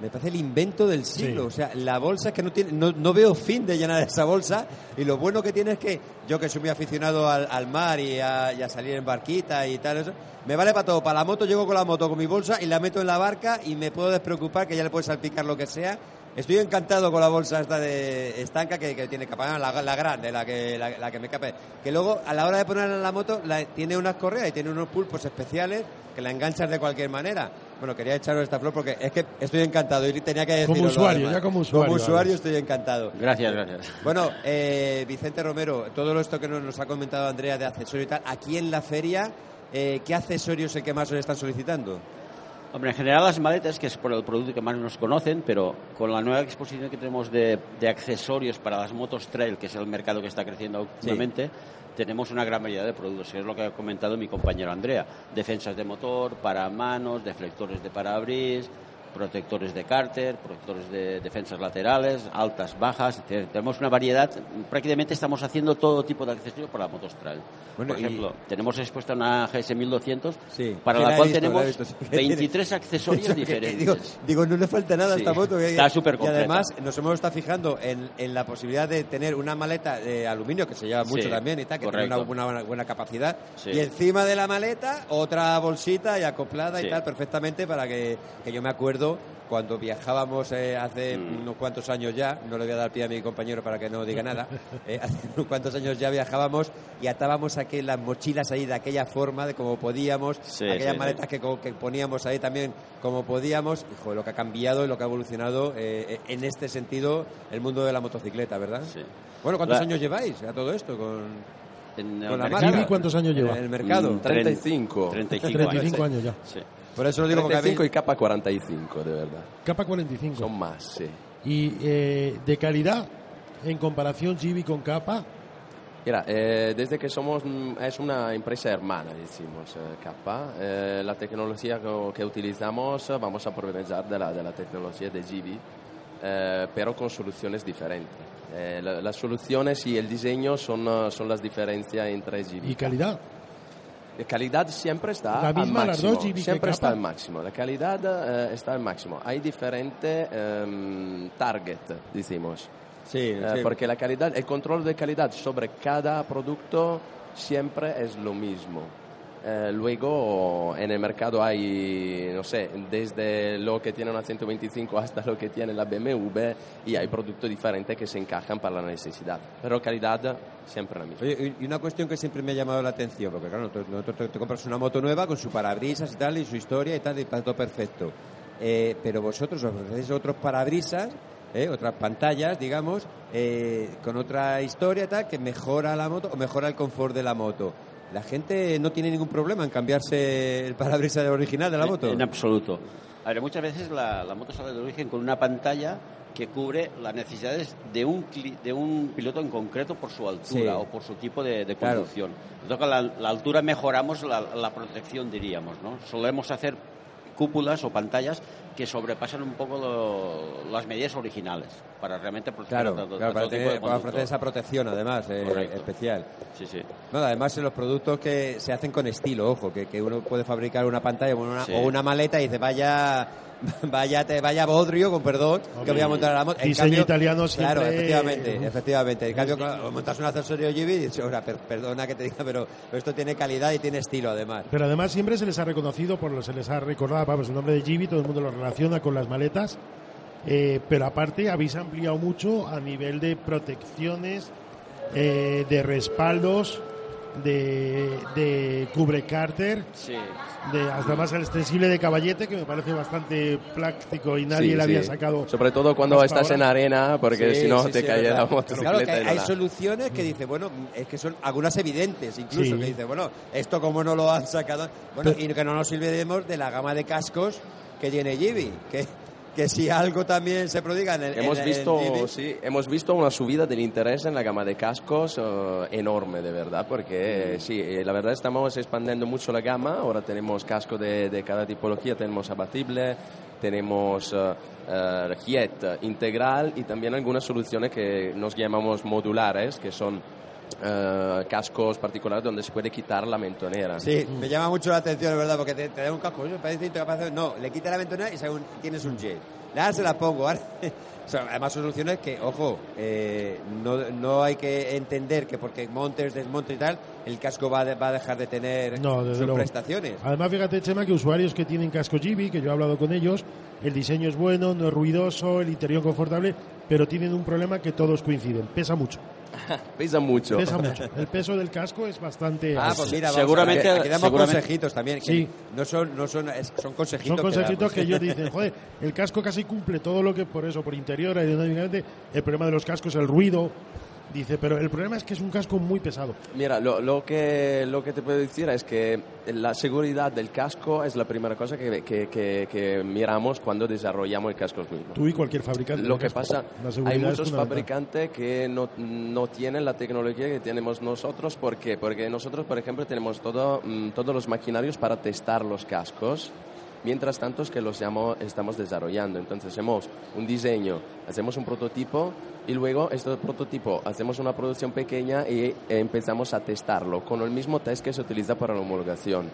Me parece el invento del siglo. Sí. O sea, la bolsa es que no, tiene, no, no veo fin de llenar esa bolsa. Y lo bueno que tiene es que yo, que soy muy aficionado al, al mar y a, y a salir en barquita y tal, eso, me vale para todo. Para la moto, llego con la moto, con mi bolsa y la meto en la barca y me puedo despreocupar que ya le puede salpicar lo que sea. Estoy encantado con la bolsa esta de estanca que, que tiene capa, la, la grande, la que, la, la que me cape. Que luego, a la hora de ponerla en la moto, la- tiene unas correas y tiene unos pulpos especiales que la enganchas de cualquier manera. Bueno, quería echaros esta flor porque es que estoy encantado y tenía que decirlo. Como usuario, ya como usuario, Como usuario estoy encantado. Gracias, gracias. Bueno, eh, Vicente Romero, todo esto que nos, nos ha comentado Andrea de accesorios y tal, aquí en la feria, eh, ¿qué accesorios es el que más os están solicitando? Hombre, en general las maletas, que es por el producto que más nos conocen, pero con la nueva exposición que tenemos de, de accesorios para las motos trail, que es el mercado que está creciendo últimamente, tenemos una gran variedad de productos, que es lo que ha comentado mi compañero Andrea. Defensas de motor, paramanos, deflectores de parabris, protectores de cárter, protectores de defensas laterales, altas, bajas. Te- Tenemos una variedad, prácticamente estamos haciendo todo tipo de accesorios para las motos trail. Bueno, Por y- ejemplo, tenemos expuesta una GS 1200 para Sí, la la cual visto, la tenemos sí. 23 accesorios Eso diferentes. Digo, digo, no le falta nada a Sí, esta moto. que- está súper Y además nos hemos estado fijando en, en la posibilidad de tener una maleta de aluminio que se lleva mucho también y tal, que tiene correcto. una buena, buena capacidad. Y encima de la maleta otra bolsita y acoplada y tal perfectamente para que, que yo me acuerdo cuando viajábamos eh, hace Mm. unos cuantos años ya, no le voy a dar pie a mi compañero para que no diga nada, eh, hace unos cuantos años ya viajábamos y atábamos aquí las mochilas ahí de aquella forma, de como podíamos, Sí, aquellas sí, maletas que, co- que poníamos ahí también como podíamos, joder, lo que ha cambiado y lo que ha evolucionado eh, en este sentido el mundo de la motocicleta, ¿verdad? Bueno, ¿cuántos La- años lleváis a todo esto con, En el con la mercado. marca? ¿cuántos años lleva? En el mercado. Mm, 35. 35, 35 años ya. Por eso lo digo porque a mí- 35 y capa 45, de verdad. Capa 45. Son más, sí. Y eh, de calidad, en comparación Gibi con capa, Mira, eh, desde que somos, mm, es una empresa hermana, decimos, eh, Kappa, eh, la tecnología que, que utilizamos, eh, vamos a aprovechar de la, de la tecnología de GB, eh, pero con soluciones diferentes. Eh, la- las soluciones y el diseño son, eh, son las diferencias entre GB y calidad. La calidad siempre está La al máximo. siempre está al máximo. La calidad eh, está al máximo. Hay diferentes em, target, decimos. Sí, Eh, sí. Porque la calidad, el control de calidad sobre cada producto siempre es lo mismo. Eh, luego en el mercado hay, no sé, desde lo que tiene una 125 hasta lo que tiene la BMW y hay productos diferentes que se encajan para la necesidad. Pero calidad siempre la misma. Oye, y una cuestión que siempre me ha llamado la atención, porque claro, te compras una moto nueva con su parabrisas y tal, y su historia y tal, y todo perfecto. Eh, pero vosotros ofrecéis otros parabrisas, eh, otras pantallas, digamos, eh, con otra historia tal, que mejora la moto o mejora el confort de la moto. La gente no tiene ningún problema en cambiarse el parabrisas original de la moto. En, en absoluto. A ver, muchas veces la, la moto sale de origen con una pantalla que cubre las necesidades de un, de un piloto en concreto por su altura Sí. o por su tipo de, de Claro. conducción. Con la, la altura mejoramos la, la protección, diríamos. ¿no? Solemos hacer cúpulas o pantallas que sobrepasan un poco lo- las medidas originales para realmente proteger Claro, a todo, claro a para, todo tipo tener- de para ofrecer esa protección, además, eh, especial. Sí, sí. No, además, en los productos que se hacen con estilo, ojo, que, que uno puede fabricar una pantalla o una, Sí. o una maleta y dice, vaya, vaya, te, vaya bodrio, con perdón, que voy a montar a la moto. En Diseño cambio- italiano Claro, siempre- efectivamente, efectivamente. En cambio, claro, montas un accesorio Gibi y dices, "Ahora, per- perdona que te diga, pero esto tiene calidad y tiene estilo, además. Pero además siempre se les ha reconocido, por lo se les ha recordado, vamos, el nombre de Gibi, todo el mundo lo relaciona con las maletas. Eh, pero aparte habéis ampliado mucho a nivel de protecciones, eh, de respaldos, de, de cubre cárter, Sí. de hasta más el extensible de caballete que me parece bastante práctico y nadie Sí, le había sí. sacado. Sobre todo cuando estás en arena, porque Sí, si no sí, te sí, cae la motocicleta. Claro que hay nada. soluciones que dice, bueno, es que son algunas evidentes, incluso, Sí. que dice, bueno, esto como no lo han sacado. Bueno, y que no nos olvidemos de la gama de cascos que tiene Gibi, que, que si algo también se prodiga en el Hemos en- en visto, Gibi- sí, hemos visto una subida del interés en la gama de cascos eh, enorme, de verdad, porque eh, sí, eh, la verdad estamos expandiendo mucho la gama. Ahora tenemos casco de, de cada tipología, tenemos abatible, tenemos eh, eh, Jet integral y también algunas soluciones que nos llamamos modulares, que son eh, cascos particulares donde se puede quitar la mentonera. Sí, me llama mucho la atención, es verdad, porque te, te da un casco, parece incapaz de- No, le quita la ventana y tienes un jet. Ahora se la pongo. ahora- O sea, además son soluciones que, ojo, eh, no, no hay que entender que porque montes, desmontes y tal, el casco va, de- va a dejar de tener No, desde sus luego. prestaciones. Además, fíjate, Chema, que usuarios que tienen casco Gibi, que yo he hablado con ellos, el diseño es bueno, no es ruidoso, el interior confortable, pero tienen un problema que todos coinciden, pesa mucho. Pesa mucho. Pesa mucho. El peso del casco es bastante Ah, pues mira, vamos a ver, aquí, damos consejitos también. que Sí. No son, no son, son consejitos. Son que consejitos damos. que ellos dicen, joder, el casco casi cumple todo lo que por eso, por interior, aerodinámicamente, el problema de los cascos, el ruido, dice, pero el problema es que es un casco muy pesado. Mira, lo, lo que, lo que te puedo decir es que la seguridad del casco es la primera cosa que, que, que- que miramos cuando desarrollamos el casco mismo. Tú y cualquier fabricante. Lo que casco. pasa, hay muchos fabricantes que no, no tienen la tecnología que tenemos nosotros. ¿Por qué? Porque nosotros, por ejemplo, tenemos todo, mm, todos los maquinarios para testar los cascos. Mientras tanto es que los llamo- estamos desarrollando. Entonces hacemos un diseño, hacemos un prototipo y luego este prototipo hacemos una producción pequeña y empezamos a testarlo con el mismo test que se utiliza para la homologación.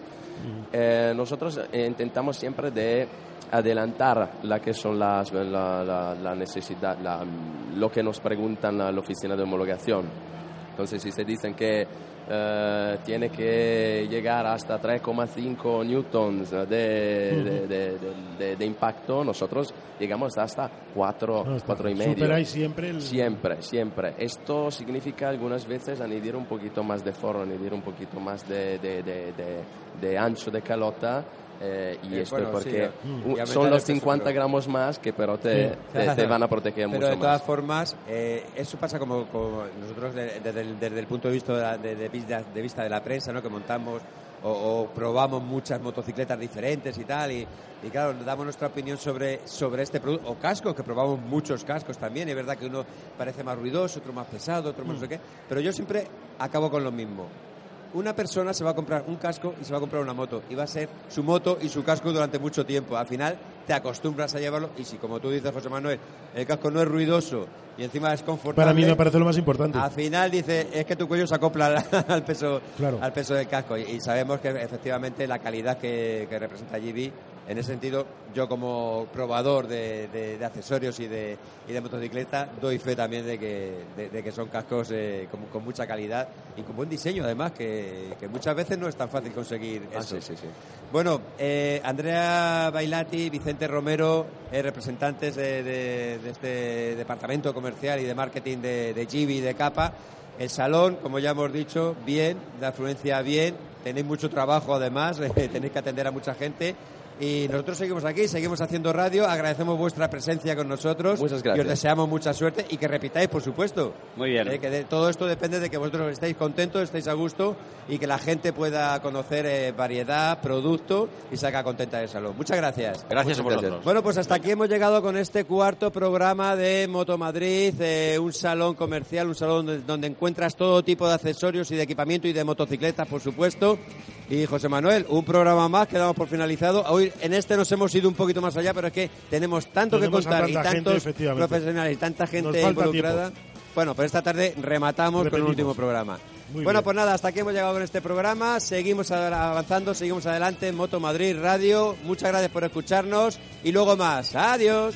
Eh, nosotros eh, intentamos siempre de adelantar la que son las, la, la- la necesidad, lo que nos preguntan a la oficina de homologación. Entonces, si se dicen que eh, tiene que llegar hasta 3,5 newtons de, de, de- de- impacto, nosotros llegamos hasta 4, No, está. 4 y medio. Superáis siempre el- Siempre, siempre. Esto significa algunas veces añadir un poquito más de forro, añadir un poquito más de, de- de- de- de ancho de calota. Eh, y Eh, esto bueno, es sí, porque mm. aumentar son los peso, 50 pero- gramos más que pero te, Sí. te, te van a proteger Pero mucho de todas más. formas, eh, eso pasa como, como nosotros de- desde, el, desde el punto de vista de, la- de- de vista, de la prensa, ¿no? que montamos o, o probamos muchas motocicletas diferentes y tal, y, y claro, damos nuestra opinión sobre, sobre este producto, o cascos, que probamos muchos cascos también, es verdad que uno parece más ruidoso, otro más pesado, otro más no sé qué, pero yo siempre acabo con lo mismo. Una persona se va a comprar un casco y se va a comprar una moto. Y va a ser su moto y su casco durante mucho tiempo. Al final te acostumbras a llevarlo. Y si, como tú dices, José Manuel, el casco no es ruidoso y encima es confortable. Para mí me parece lo más importante. Al final dice, es que tu cuello se acopla al, peso, Claro. al peso del casco. Y, y sabemos que efectivamente la calidad que, que representa GB, en ese sentido, yo como probador de, de- de accesorios y de, y de motocicleta, doy fe también de que, de, de que son cascos eh, con, con mucha calidad y con buen diseño, además, que, que muchas veces no es tan fácil conseguir Ah, eso. sí, sí, sí. Bueno, eh, Andrea Bailati, Vicente Romero, eh, representantes de, este departamento comercial y de marketing de, de Gibi y de Capa. El salón, como ya hemos dicho, bien, la afluencia bien, tenéis mucho trabajo además, tenéis que atender a mucha gente. Y nosotros seguimos aquí, seguimos haciendo radio, agradecemos vuestra presencia con nosotros. Muchas Y os gracias. deseamos mucha suerte y que repitáis, por supuesto. Muy bien. Eh, que de- todo esto depende de que vosotros estéis contentos, estéis a gusto y que la gente pueda conocer eh, variedad, producto y salga contenta del salón. Muchas gracias. Gracias a Muchas vosotros. Bueno, pues hasta aquí hemos llegado con este cuarto programa de Moto Madrid, eh, un salón comercial, un salón donde, donde encuentras todo tipo de accesorios y de equipamiento y de motocicletas, por supuesto. Y José Manuel, un programa más que damos por finalizado. Hoy en este nos hemos ido un poquito más allá, pero es que tenemos tanto Tenemos que contar y gente, tantos efectivamente. profesionales y tanta gente involucrada. Bueno, pues esta tarde rematamos con el último programa. Muy bueno, bien. pues nada, hasta aquí hemos llegado con este programa. Seguimos avanzando, seguimos adelante en Moto Madrid Radio. Muchas gracias por escucharnos y luego más. Adiós.